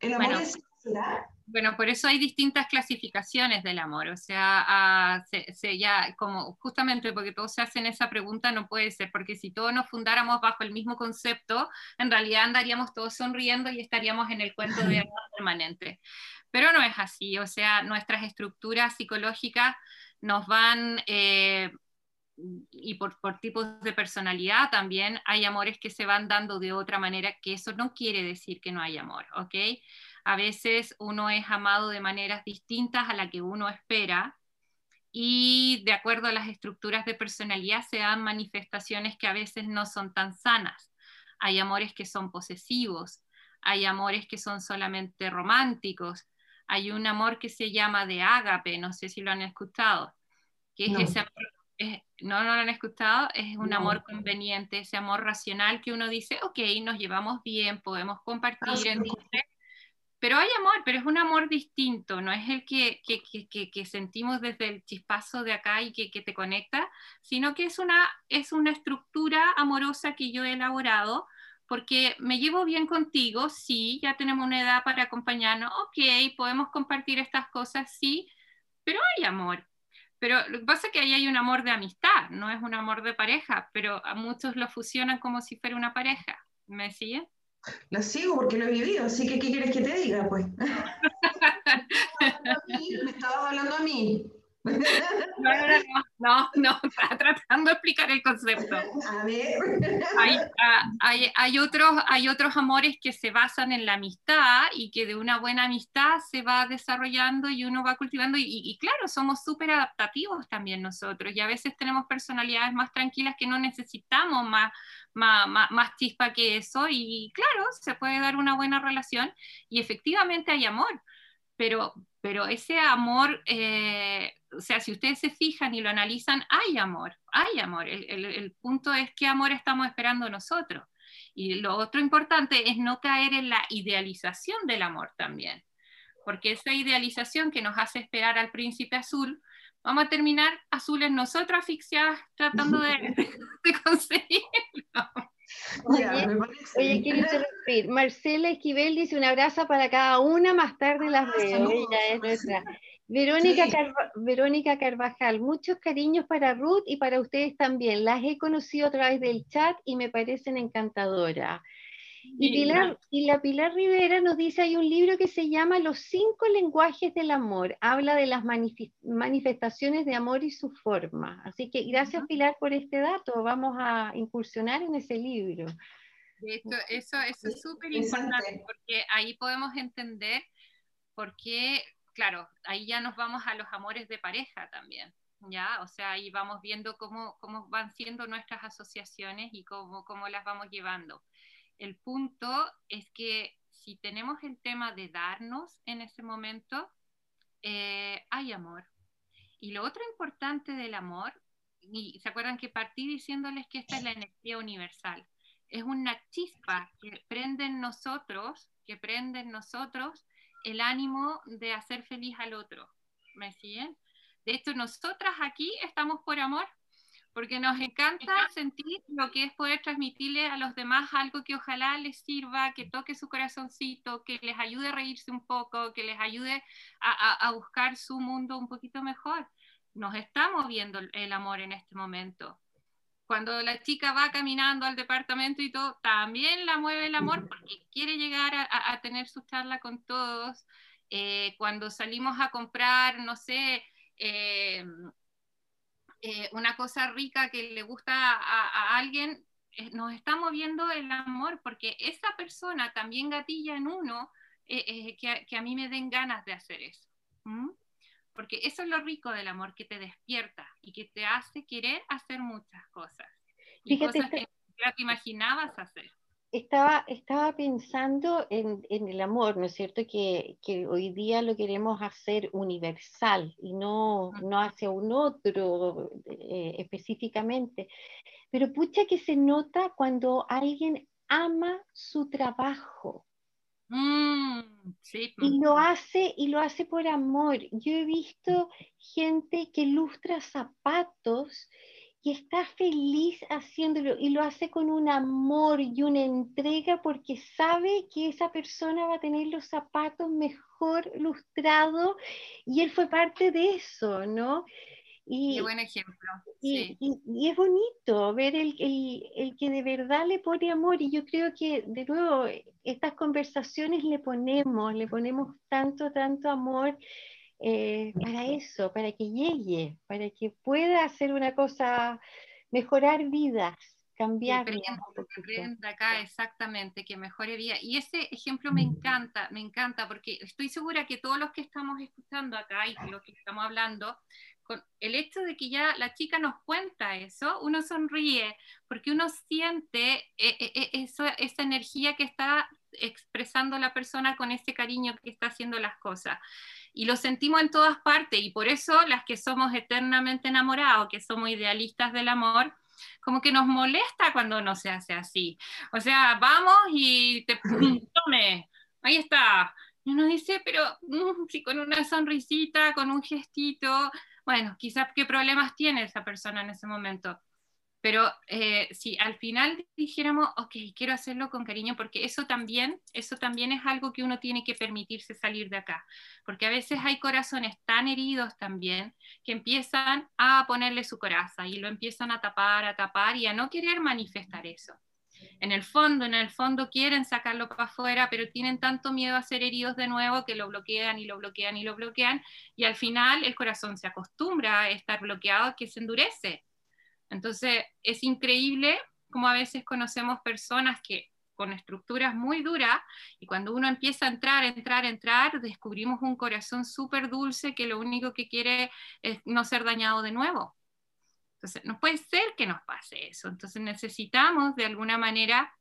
¿El amor es, ¿será? Bueno, por eso hay distintas clasificaciones del amor, o sea, se, ya como justamente porque todos se hacen esa pregunta no puede ser, porque si todos nos fundáramos bajo el mismo concepto, en realidad andaríamos todos sonriendo y estaríamos en el cuento de amor permanente. Pero no es así, o sea, nuestras estructuras psicológicas nos van, eh, y por, por tipos de personalidad también, hay amores que se van dando de otra manera, que eso no quiere decir que no hay amor, ¿ok? A veces uno es amado de maneras distintas a la que uno espera y de acuerdo a las estructuras de personalidad se dan manifestaciones que a veces no son tan sanas. Hay amores que son posesivos, hay amores que son solamente románticos, hay un amor que se llama de ágape, no sé si lo han escuchado, que es no. ese no, no lo han escuchado, es un amor conveniente, ese amor racional que uno dice, ok, nos llevamos bien, podemos compartir, ah, pero hay amor, pero es un amor distinto, no es el que, que, que, sentimos desde el chispazo de acá y que, te conecta, sino que es una, es una estructura amorosa que yo he elaborado porque me llevo bien contigo, sí, ya tenemos una edad para acompañarnos, ok, podemos compartir estas cosas, sí, pero hay amor. Pero lo que pasa es que ahí hay un amor de amistad, no es un amor de pareja, pero a muchos lo fusionan como si fuera una pareja. ¿Me siguen? La sigo porque lo he vivido, así que ¿qué quieres que te diga, pues? Me estabas hablando a mí. No, no, no, no, está tratando de explicar el concepto. A ver. Hay, ah, hay, hay, otros, hay otros amores que se basan en la amistad y que de una buena amistad se va desarrollando y uno va cultivando. Y, y claro, somos súper adaptativos también nosotros y a veces tenemos personalidades más tranquilas que no necesitamos más, más, más, más chispa que eso. Y claro, se puede dar una buena relación y efectivamente hay amor. Pero, pero ese amor, eh, o sea, si ustedes se fijan y lo analizan, hay amor, hay amor. El, el, punto es qué amor estamos esperando nosotros. Y lo otro importante es no caer en la idealización del amor también, porque esa idealización que nos hace esperar al príncipe azul, vamos a terminar azules nosotros asfixiadas tratando de, de conseguirlo. Oye, oye, quiero interrumpir. Marcela Esquivel dice un abrazo para cada una, más tarde las ah, veo. Ella es nuestra. Verónica, Verónica Carvajal, muchos cariños para Ruth y para ustedes también. Las he conocido a través del chat y me parecen encantadoras. Y, la Pilar Rivera nos dice, hay un libro que se llama Los cinco lenguajes del amor. Habla de las manifestaciones de amor y su forma. Así que gracias Pilar por este dato. Vamos a incursionar en ese libro. Eso, eso es súper importante porque ahí podemos entender por qué, claro, ahí ya nos vamos a los amores de pareja también. ¿ya? O sea, ahí vamos viendo cómo, cómo van siendo nuestras asociaciones y cómo, cómo las vamos llevando. El punto es que si tenemos el tema de darnos en ese momento, eh, hay amor. Y lo otro importante del amor, y se acuerdan que partí diciéndoles que esta es la energía universal, es una chispa que prende en nosotros, que prende en nosotros el ánimo de hacer feliz al otro. ¿Me siguen? De hecho, nosotras aquí estamos por amor, porque nos encanta sentir lo que es poder transmitirle a los demás algo que ojalá les sirva, que toque su corazoncito, que les ayude a reírse un poco, que les ayude a, buscar su mundo un poquito mejor. Nos está moviendo el amor en este momento. Cuando la chica va caminando al departamento y todo, también la mueve el amor porque quiere llegar a, tener su charla con todos. Eh, cuando salimos a comprar, no sé, eh, eh, una cosa rica que le gusta a, alguien, eh, nos está moviendo el amor, porque esa persona también gatilla en uno que, a mí me den ganas de hacer eso. Porque eso es lo rico del amor, que te despierta y que te hace querer hacer muchas cosas. Y cosas que ya te imaginabas hacer. Estaba, estaba pensando en, en, el amor, ¿no es cierto? Que, que, hoy día lo queremos hacer universal y no, no hacia un otro eh, específicamente. Pero pucha que se nota cuando alguien ama su trabajo. Mm, sí. Y lo hace, y lo hace por amor. Yo he visto gente que lustra zapatos y está feliz haciéndolo y lo hace con un amor y una entrega porque sabe que esa persona va a tener los zapatos mejor lustrados y él fue parte de eso, ¿no? Y, Qué buen ejemplo. Y, y, es bonito ver el, el, el, que de verdad le pone amor y yo creo que de nuevo estas conversaciones le ponemos, le ponemos tanto, tanto amor eh, para eso, para que llegue, para que pueda hacer una cosa, mejorar vidas, cambiar. acá exactamente, que mejore vida. Y ese ejemplo me encanta, me encanta, porque estoy segura que todos los que estamos escuchando acá y los que estamos hablando, con el hecho de que ya la chica nos cuenta eso, uno sonríe, porque uno siente eh, eh, eso, esa energía que está expresando la persona con ese cariño que está haciendo las cosas y lo sentimos en todas partes y por eso las que somos eternamente enamorados, que somos idealistas del amor, como que nos molesta cuando no se hace así. O sea, vamos y te tome, ahí está. Y uno dice, pero mm, si con una sonrisita, con un gestito, bueno, quizás qué problemas tiene esa persona en ese momento. Pero eh, si al final dijéramos, ok, quiero hacerlo con cariño, porque eso también, eso también es algo que uno tiene que permitirse salir de acá, porque a veces hay corazones tan heridos también que empiezan a ponerle su coraza y lo empiezan a tapar, a tapar y a no querer manifestar eso. En el fondo, en el fondo quieren sacarlo para afuera, pero tienen tanto miedo a ser heridos de nuevo que lo bloquean y lo bloquean y lo bloquean y al final el corazón se acostumbra a estar bloqueado que se endurece entonces, es increíble como a veces conocemos personas que con estructuras muy duras y cuando uno empieza a entrar, entrar, entrar, descubrimos un corazón súper dulce que lo único que quiere es no ser dañado de nuevo. Entonces, no puede ser que nos pase eso. Entonces, necesitamos de alguna manera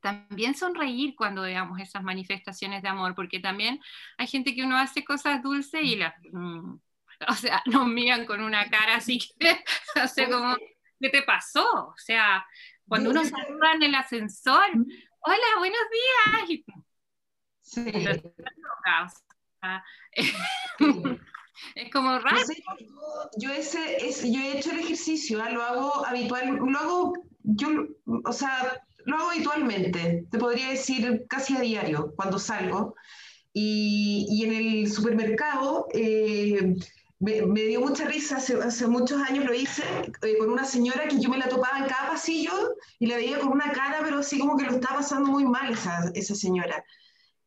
también sonreír cuando veamos esas manifestaciones de amor, porque también hay gente que uno hace cosas dulces y las... Mm, o sea, nos miran con una cara así que, no sé cómo, ¿qué te pasó? O sea, cuando uno saluda en el ascensor, hola, buenos días. Sí. es como raro. yo, ese, yo he hecho el ejercicio, ¿ah? lo hago habitual, lo hago, yo, o sea, lo hago habitualmente, te podría decir casi a diario cuando salgo. Y, y en el supermercado, eh, me, dio mucha risa, hace, hace, muchos años lo hice eh, con una señora que yo me la topaba en cada pasillo y la veía con una cara, pero así como que lo estaba pasando muy mal esa, esa señora.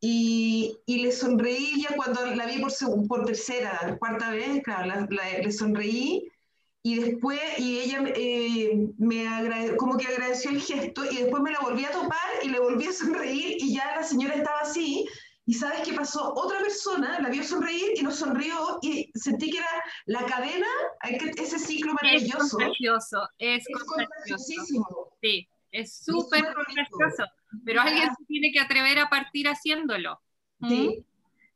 Y, y, le sonreí ya cuando la vi por, por tercera, cuarta vez, claro, le sonreí. Y después, y ella eh, me como que agradeció el gesto y después me la volví a topar y le volví a sonreír y ya la señora estaba así. Y sabes qué pasó? Otra persona la vio sonreír y nos sonrió y sentí que era la cadena, ese ciclo maravilloso. Es contagioso, es, Sí, es súper contagioso. Pero alguien se tiene que atrever a partir haciéndolo. Sí.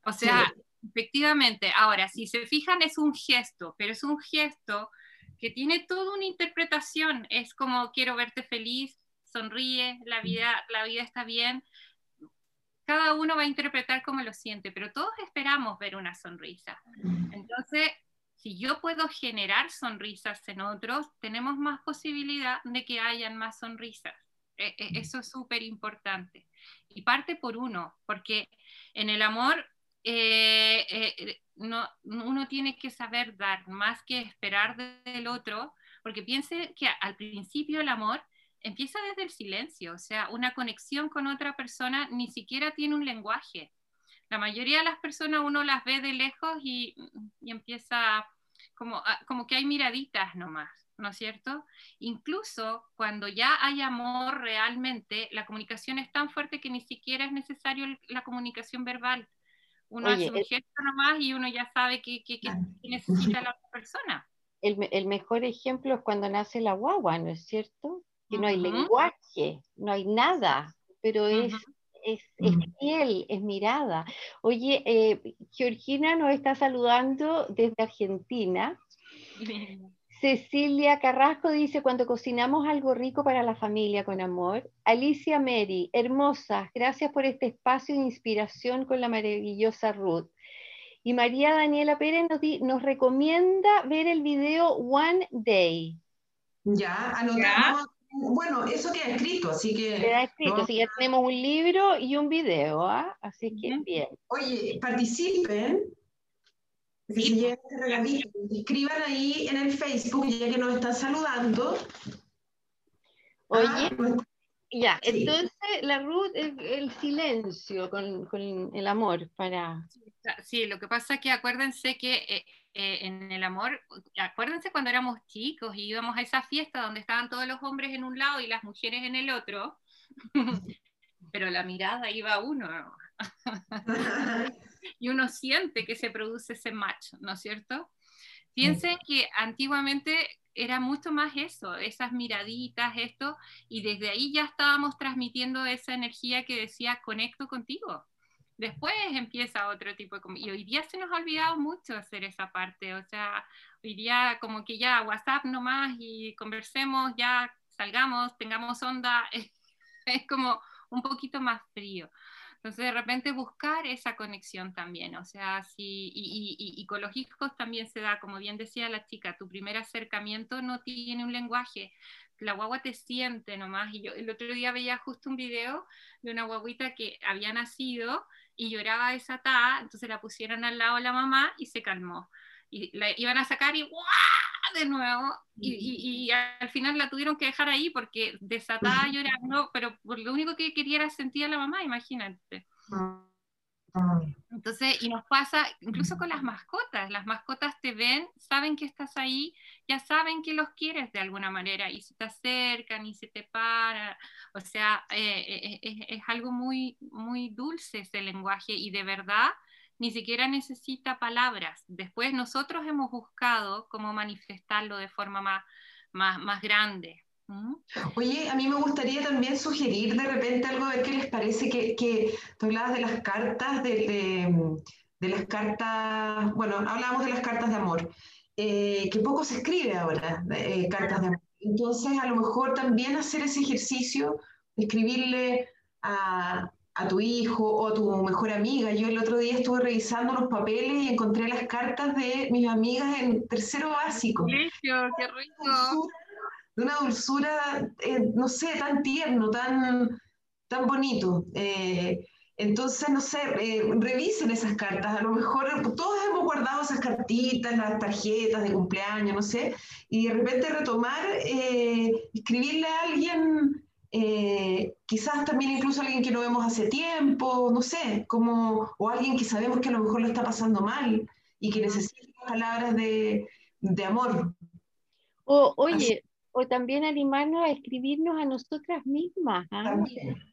O sea, efectivamente, ahora, si se fijan, es un gesto, pero es un gesto que tiene toda una interpretación. Es como quiero verte feliz, sonríe, la vida, la vida está bien cada uno va a interpretar como lo siente, pero todos esperamos ver una sonrisa. Entonces, si yo puedo generar sonrisas en otros, tenemos más posibilidad de que hayan más sonrisas. E, e, eso es súper importante. Y parte por uno, porque en el amor eh, eh, no, uno tiene que saber dar más que esperar del otro, porque piense que al principio el amor empieza desde el silencio, o sea, una conexión con otra persona ni siquiera tiene un lenguaje. La mayoría de las personas uno las ve de lejos y, empieza como, como que hay miraditas nomás, ¿no es cierto? Incluso cuando ya hay amor realmente, la comunicación es tan fuerte que ni siquiera es necesario la comunicación verbal, Uno hace un gesto nomás y uno ya sabe qué, necesita la otra persona. El, mejor ejemplo es cuando nace la guagua, ¿no es cierto? Que no hay lenguaje, no hay nada, pero es, es, piel, es mirada. Oye, eh, Georgina nos está saludando desde Argentina. Cecilia Carrasco dice, cuando cocinamos algo rico para la familia con amor. Alicia Mary, hermosa, gracias por este espacio de inspiración con la maravillosa Ruth. Y María Daniela Pérez nos, recomienda ver el video One Day. Ya, anotamos. Bueno, eso queda escrito, así que... Queda escrito, así que ya tenemos un libro y un video, ¿ah? Así que bien. Oye, participen Sí. escriban ahí en el Facebook, ya que nos están saludando. Oye, ah, ya, entonces la Ruth, el, silencio con, con, el amor para... Sí, lo que pasa es que acuérdense que eh, eh, en el amor, acuérdense cuando éramos chicos y íbamos a esa fiesta donde estaban todos los hombres en un lado y las mujeres en el otro, pero la mirada iba a uno. y uno siente que se produce ese match, ¿no es cierto? Piensen que antiguamente era mucho más eso, esas miraditas, esto, y desde ahí ya estábamos transmitiendo esa energía que decía conecto contigo. Después empieza otro tipo de... Y hoy día se nos ha olvidado mucho hacer esa parte, o sea, hoy día como que ya WhatsApp nomás y conversemos, ya salgamos, tengamos onda, es como un poquito más frío. Entonces, de repente buscar esa conexión también, o sea, si, y, y, y, con los hijos también se da, como bien decía la chica, tu primer acercamiento no tiene un lenguaje, la guagua te siente nomás. Y yo el otro día veía justo un video de una guaguita que había nacido y lloraba desatada, entonces la pusieron al lado de la mamá y se calmó. Y la iban a sacar y ¡guau! de nuevo y, y, al final la tuvieron que dejar ahí porque desatada llorando, pero por lo único que quería era sentir a la mamá, imagínate. Entonces, y nos pasa incluso con las mascotas, las mascotas te ven, saben que estás ahí, ya saben que los quieres de alguna manera y se te acercan y se te paran, o sea, eh, eh, es, es, algo muy, muy dulce ese lenguaje y de verdad ni siquiera necesita palabras. Después nosotros hemos buscado cómo manifestarlo de forma más, más, más grande. Oye, a mí me gustaría también sugerir de repente algo, a ver qué les parece, que, que tú hablabas de las cartas, de, de, las cartas, bueno, hablábamos de las cartas de amor, eh, que poco se escribe ahora, eh, cartas de amor. Entonces, a lo mejor también hacer ese ejercicio, escribirle a, a tu hijo o a tu mejor amiga. Yo el otro día estuve revisando los papeles y encontré las cartas de mis amigas en tercero básico. ¡Qué rico! De una dulzura, eh, no sé, tan tierno, tan, tan bonito. Eh, entonces, no sé, eh, revisen esas cartas. A lo mejor todos hemos guardado esas cartitas, las tarjetas de cumpleaños, no sé, y de repente retomar, escribirle a alguien quizás también incluso alguien que no vemos hace tiempo, no sé, como, o alguien que sabemos que a lo mejor lo está pasando mal y que necesita palabras de, de amor. O, oye, o también animarnos a escribirnos a nosotras mismas, ¿ah?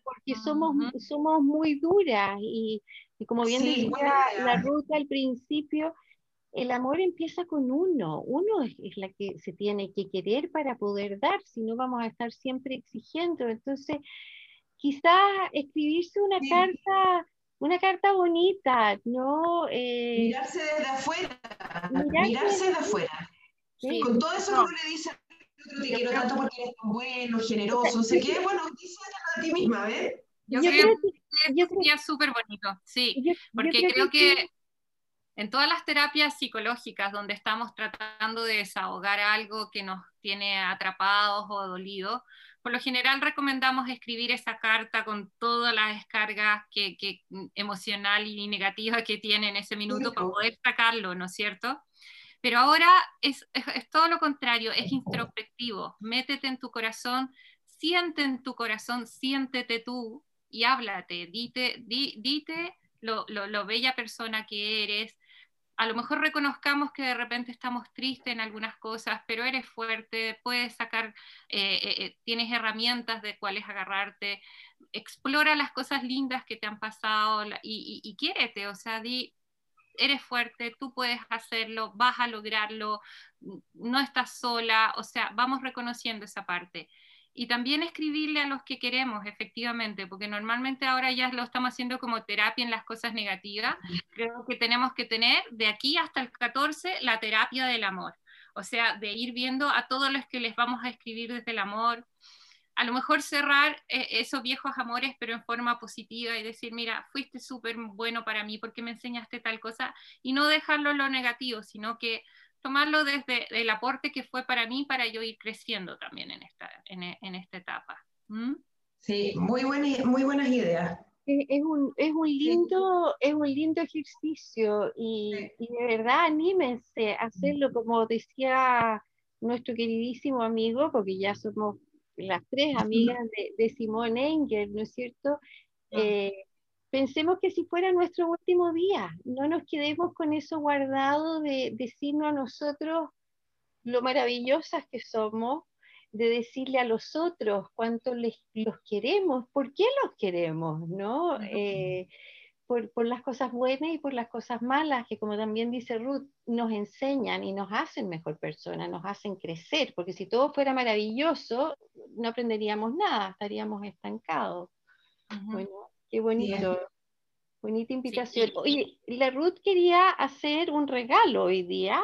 porque somos, somos muy duras y, y como bien decía la ruta al principio, el amor empieza con uno. Uno es, la que se tiene que querer para poder dar, si no vamos a estar siempre exigiendo. Entonces, quizás escribirse una carta, una carta bonita, ¿no? Eh, mirarse desde afuera, mirarse, desde afuera. Con todo eso que uno le dice otro te quiero tanto porque eres tan bueno, generoso, no sé qué, bueno, dice a ti misma, ¿ves? Yo, creo, que sería súper bonito, sí, porque creo, que en todas las terapias psicológicas donde estamos tratando de desahogar algo que nos tiene atrapados o dolidos, por lo general recomendamos escribir esa carta con todas las descargas que, que, emocional y negativa que tiene en ese minuto para poder sacarlo, ¿no es cierto? Pero ahora es, es, todo lo contrario, es introspectivo. Métete en tu corazón, siente en tu corazón, siéntete tú y háblate, dite, dite lo, lo, lo bella persona que eres, a lo mejor reconozcamos que de repente estamos tristes en algunas cosas, pero eres fuerte, puedes sacar, eh, eh, eh, tienes herramientas de cuáles agarrarte, explora las cosas lindas que te han pasado y, y, quiérete, o sea, di, eres fuerte, tú puedes hacerlo, vas a lograrlo, no estás sola, o sea, vamos reconociendo esa parte. Y también escribirle a los que queremos, efectivamente, porque normalmente ahora ya lo estamos haciendo como terapia en las cosas negativas. Creo que tenemos que tener de aquí hasta el 14 la terapia del amor. O sea, de ir viendo a todos los que les vamos a escribir desde el amor, a lo mejor cerrar eh, esos viejos amores, pero en forma positiva y decir, mira, fuiste súper bueno para mí porque me enseñaste tal cosa, y no dejarlo en lo negativo, sino que tomarlo desde el aporte que fue para mí para yo ir creciendo también en esta, en, esta etapa. ¿Mm? Sí, muy, muy buenas ideas. Es un, es un, lindo, es un lindo ejercicio y, y, de verdad anímense a hacerlo como decía nuestro queridísimo amigo, porque ya somos las tres amigas de, de Simone Engel, ¿no es cierto? Eh, pensemos que si fuera nuestro último día, no nos quedemos con eso guardado de decirnos a nosotros lo maravillosas que somos, de decirle a los otros cuánto les, los queremos, por qué los queremos, ¿no? Por, las cosas buenas y por las cosas malas, que como también dice Ruth, nos enseñan y nos hacen mejor persona, nos hacen crecer, porque si todo fuera maravilloso, no aprenderíamos nada, estaríamos estancados. Bueno, qué bonito. Bonita invitación. Oye, la Ruth quería hacer un regalo hoy día,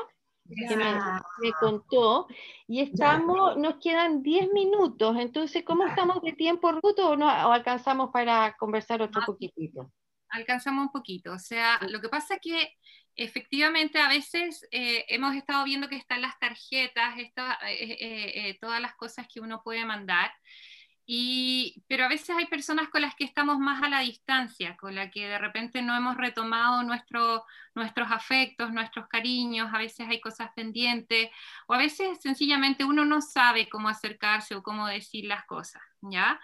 que me, contó, y estamos, nos quedan 10 minutos, entonces, ¿cómo estamos de tiempo, Ruth, o, no, o alcanzamos para conversar otro poquitito? Alcanzamos un poquito. O sea, lo que pasa es que efectivamente a veces eh, hemos estado viendo que están las tarjetas, eh, eh, todas las cosas que uno puede mandar. Y, pero a veces hay personas con las que estamos más a la distancia, con las que de repente no hemos retomado nuestro, nuestros afectos, nuestros cariños, a veces hay cosas pendientes, o a veces sencillamente uno no sabe cómo acercarse o cómo decir las cosas, ¿ya?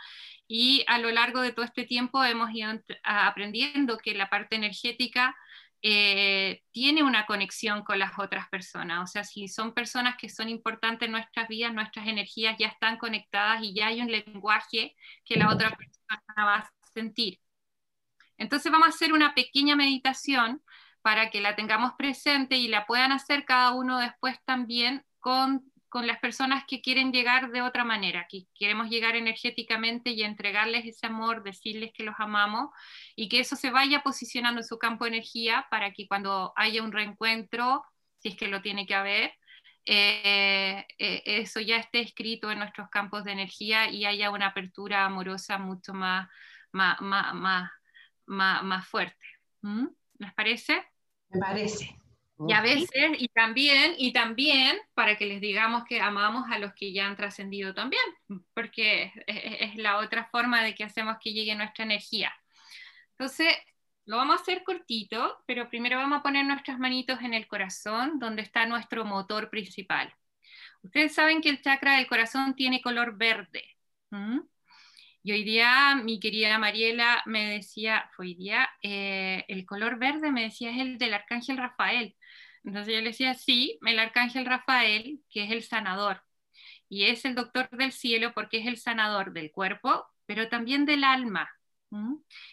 Y a lo largo de todo este tiempo hemos ido aprendiendo que la parte energética eh, tiene una conexión con las otras personas. O sea, si son personas que son importantes en nuestras vidas, nuestras energías ya están conectadas y ya hay un lenguaje que la otra persona va a sentir. Entonces vamos a hacer una pequeña meditación para que la tengamos presente y la puedan hacer cada uno después también con con las personas que quieren llegar de otra manera, que queremos llegar energéticamente y entregarles ese amor, decirles que los amamos y que eso se vaya posicionando en su campo de energía para que cuando haya un reencuentro, si es que lo tiene que haber, eh, eh, eso ya esté escrito en nuestros campos de energía y haya una apertura amorosa mucho más, más, más, más, fuerte. ¿Mm? ¿Les parece? Me parece. Y a veces, y también, y también para que les digamos que amamos a los que ya han trascendido también, porque es, la otra forma de que hacemos que llegue nuestra energía. Entonces, lo vamos a hacer cortito, pero primero vamos a poner nuestras manitos en el corazón, donde está nuestro motor principal. Ustedes saben que el chakra del corazón tiene color verde. Y hoy día mi querida Mariela me decía, hoy día, eh, el color verde me decía es el del arcángel Rafael. Entonces yo le decía, sí, el arcángel Rafael, que es el sanador. Y es el doctor del cielo porque es el sanador del cuerpo, pero también del alma.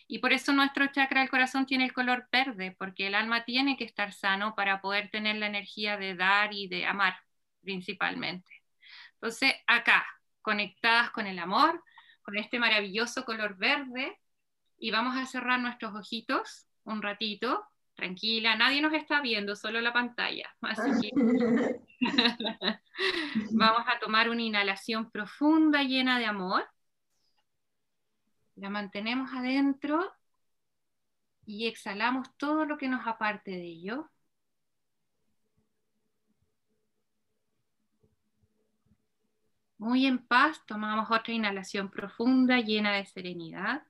Y por eso nuestro chakra del corazón tiene el color verde, porque el alma tiene que estar sano para poder tener la energía de dar y de amar, principalmente. Entonces, acá, conectadas con el amor, con este maravilloso color verde, y vamos a cerrar nuestros ojitos un ratito tranquila, nadie nos está viendo, solo la pantalla. Así que vamos a tomar una inhalación profunda llena de amor. La mantenemos adentro y exhalamos todo lo que nos aparte de ello. Muy en paz, tomamos otra inhalación profunda llena de serenidad.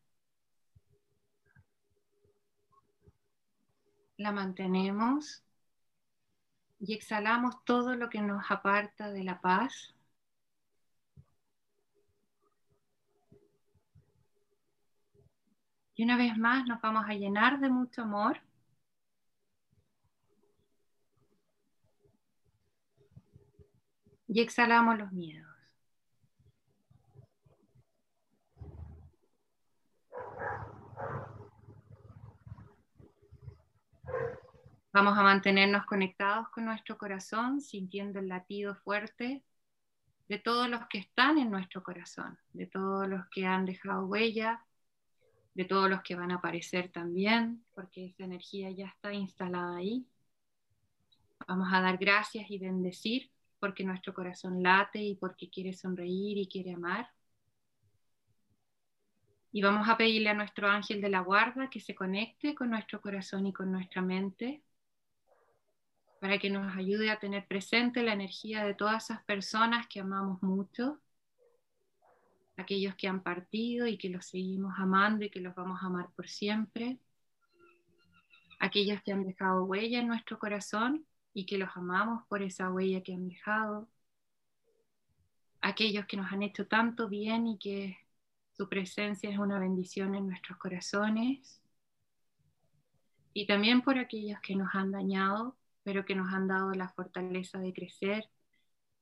La mantenemos y exhalamos todo lo que nos aparta de la paz. Y una vez más nos vamos a llenar de mucho amor. Y exhalamos los miedos. Vamos a mantenernos conectados con nuestro corazón, sintiendo el latido fuerte de todos los que están en nuestro corazón, de todos los que han dejado huella, de todos los que van a aparecer también, porque esa energía ya está instalada ahí. Vamos a dar gracias y bendecir porque nuestro corazón late y porque quiere sonreír y quiere amar. Y vamos a pedirle a nuestro ángel de la guarda que se conecte con nuestro corazón y con nuestra mente para que nos ayude a tener presente la energía de todas esas personas que amamos mucho, aquellos que han partido y que los seguimos amando y que los vamos a amar por siempre, aquellos que han dejado huella en nuestro corazón y que los amamos por esa huella que han dejado, aquellos que nos han hecho tanto bien y que su presencia es una bendición en nuestros corazones, y también por aquellos que nos han dañado pero que nos han dado la fortaleza de crecer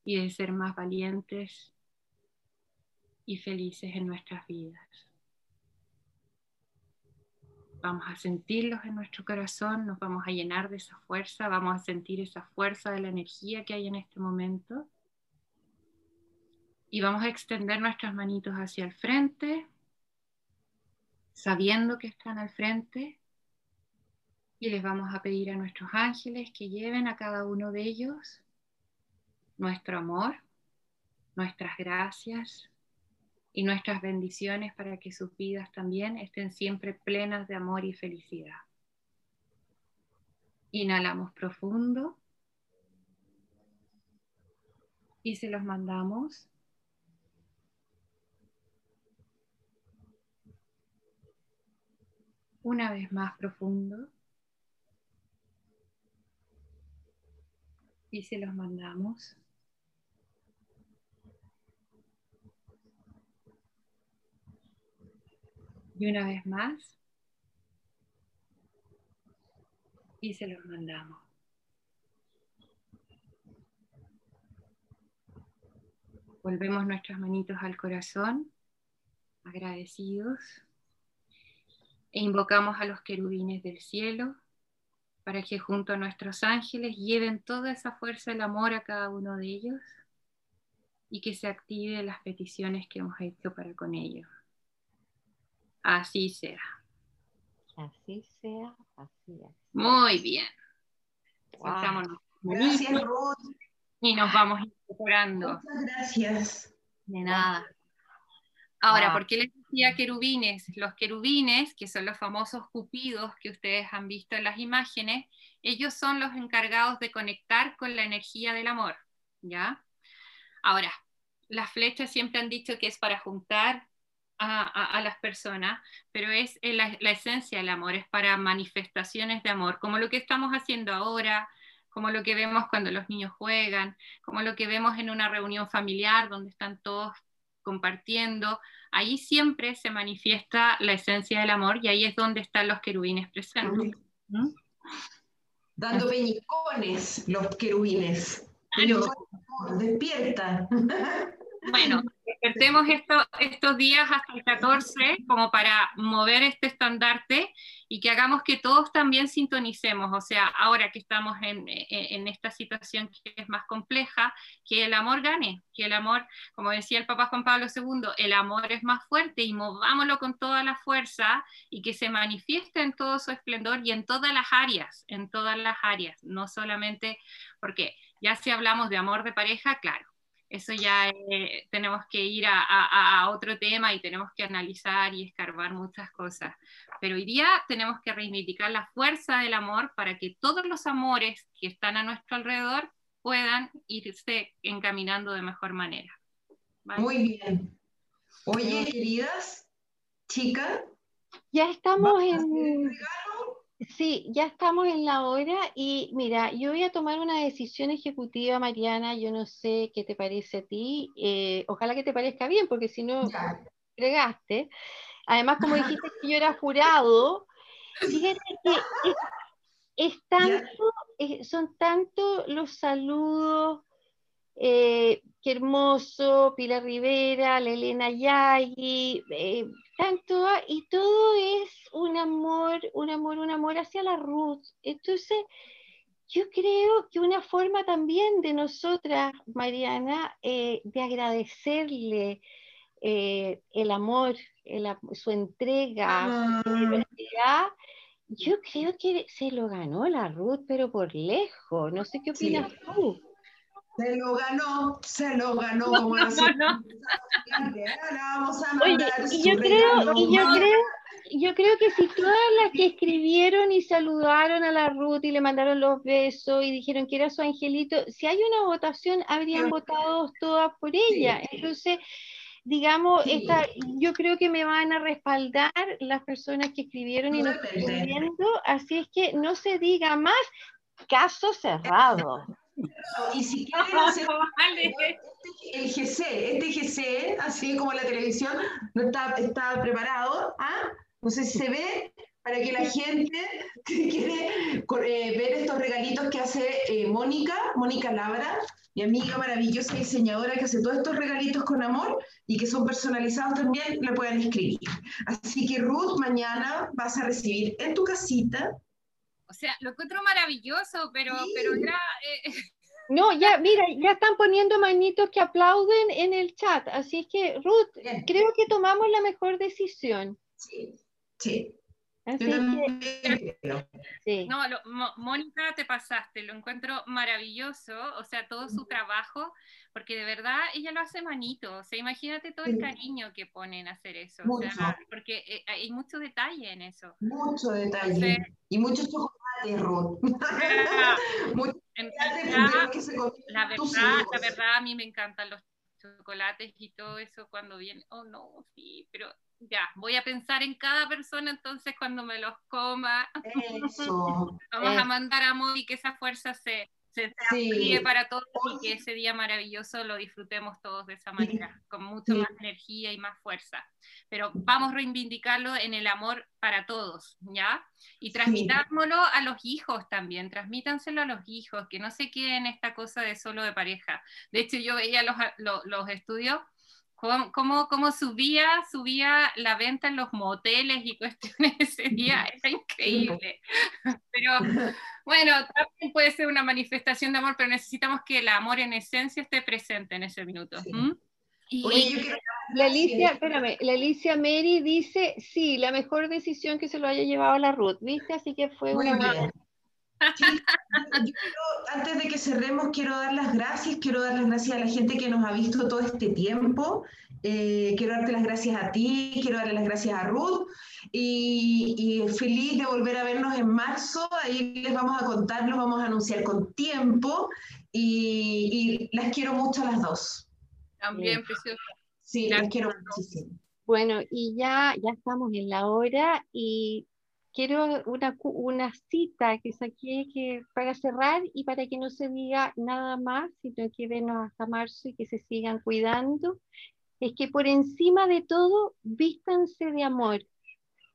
y de ser más valientes y felices en nuestras vidas. Vamos a sentirlos en nuestro corazón, nos vamos a llenar de esa fuerza, vamos a sentir esa fuerza de la energía que hay en este momento. Y vamos a extender nuestras manitos hacia el frente, sabiendo que están al frente y les vamos a pedir a nuestros ángeles que lleven a cada uno de ellos nuestro amor, nuestras gracias y nuestras bendiciones para que sus vidas también estén siempre plenas de amor y felicidad. Inhalamos profundo y se los mandamos. Una vez más profundo. Y se los mandamos. Y una vez más. Y se los mandamos. Volvemos nuestras manitos al corazón, agradecidos, e invocamos a los querubines del cielo para que junto a nuestros ángeles lleven toda esa fuerza del amor a cada uno de ellos y que se activen las peticiones que hemos hecho para con ellos. Así sea. Así sea, así es. Muy bien. Gracias, Ruth. Y nos vamos incorporando. Muchas gracias. De nada. Ahora, ¿por qué les decía querubines? Los querubines, que son los famosos cupidos que ustedes han visto en las imágenes, ellos son los encargados de conectar con la energía del amor, ¿ya? Ahora, las flechas siempre han dicho que es para juntar a, las personas, pero es la, la, esencia del amor, es para manifestaciones de amor, como lo que estamos haciendo ahora, como lo que vemos cuando los niños juegan, como lo que vemos en una reunión familiar donde están todos compartiendo, ahí siempre se manifiesta la esencia del amor y ahí es donde están los querubines presentes. Dando peñicones los querubines. despierta. Bueno, despertemos estos días hasta el 14 como para mover este estandarte y que hagamos que todos también sintonicemos, o sea, ahora que estamos en, en, esta situación que es más compleja, que el amor gane, que el amor, como decía el Papa Juan Pablo II, el amor es más fuerte y movámoslo con toda la fuerza y que se manifieste en todo su esplendor y en todas las áreas, en todas las áreas, no solamente porque ya si hablamos de amor de pareja, claro eso ya eh, tenemos que ir a, otro tema y tenemos que analizar y escarbar muchas cosas. Pero hoy día tenemos que reivindicar la fuerza del amor para que todos los amores que están a nuestro alrededor puedan irse encaminando de mejor manera. Muy bien. Oye, queridas chicas, ya estamos en... Sí, ya estamos en la hora y mira, yo voy a tomar una decisión ejecutiva, Mariana, yo no sé qué te parece a ti, eh, ojalá que te parezca bien, porque si no, fregaste. Además, como dijiste que yo era jurado, fíjate que es, tanto, son tanto los saludos, eh, qué hermoso, Pilar Rivera, la Elena Yagi, eh, tanto, y todo es un amor, un amor, un amor hacia la Ruth. Entonces, yo creo que una forma también de nosotras, Mariana, eh, de agradecerle eh, el amor, su entrega, su libertad, yo creo que se lo ganó la Ruth, pero por lejos. No sé qué opinas tú. Se lo ganó, se lo ganó como no, no. vamos a Oye, y yo creo, y yo creo, yo creo que si todas las que escribieron y saludaron a la Ruth y le mandaron los besos y dijeron que era su angelito, si hay una votación, habrían votado todas por ella. Entonces, digamos, esta, yo creo que me van a respaldar las personas que escribieron y nos están viendo, así es que no se diga más, caso cerrado. Y si quieren hacer el GC, este GC, así como la televisión, no está, está preparado, ¿ah? no sé si se ve, para que la gente que quiere eh, ver estos regalitos que hace eh, Mónica, Mónica Labra, mi amiga maravillosa diseñadora que hace todos estos regalitos con amor y que son personalizados también, la pueden escribir. Así que Ruth, mañana vas a recibir en tu casita. O sea, lo encuentro maravilloso, pero, pero ya... Eh, no, ya, mira, ya están poniendo manitos que aplauden en el chat. Así que, Ruth, creo que tomamos la mejor decisión. Sí, sí. No, Mónica, te pasaste, lo encuentro maravilloso, o sea, todo su trabajo, porque de verdad ella lo hace manito, o sea, imagínate todo el cariño que ponen a hacer eso, porque eh, hay mucho detalle en eso. Mucho detalle. y muchos Ruth. la verdad, la verdad, a mí me encantan los chocolates y todo eso cuando viene, oh no, sí, pero ya, voy a pensar en cada persona entonces cuando me los coma. Eso. Vamos a mandar amor y que esa fuerza se, se para todos y que ese día maravilloso lo disfrutemos todos de esa manera, con mucha más energía y más fuerza. Pero vamos a reivindicarlo en el amor para todos, ¿ya? Y transmitámoslo a los hijos también, transmítanselo a los hijos, que no se queden esta cosa de solo de pareja. De hecho, yo veía los, los, los estudios cómo, cómo, subía, subía la venta en los moteles y cuestiones ese día, era increíble. Pero bueno, también puede ser una manifestación de amor, pero necesitamos que el amor en esencia esté presente en ese minuto. Y, la Alicia, espérame, la Alicia Mary dice, sí, la mejor decisión que se lo haya llevado a la Ruth, ¿viste? Así que fue una buena. antes de que cerremos, quiero dar las gracias, quiero dar las gracias a la gente que nos ha visto todo este tiempo. Eh, quiero darte las gracias a ti, quiero darle las gracias a Ruth y, feliz de volver a vernos en marzo. Ahí les vamos a contar, los vamos a anunciar con tiempo y, las quiero mucho a las dos. También, preciosa. Sí, las quiero muchísimo. Bueno, y ya, ya estamos en la hora y quiero una, una cita que saqué que, para cerrar y para que no se diga nada más, sino que venos hasta marzo y que se sigan cuidando, es que por encima de todo, vístanse de amor,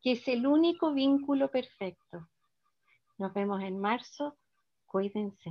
que es el único vínculo perfecto. Nos vemos en marzo, cuídense.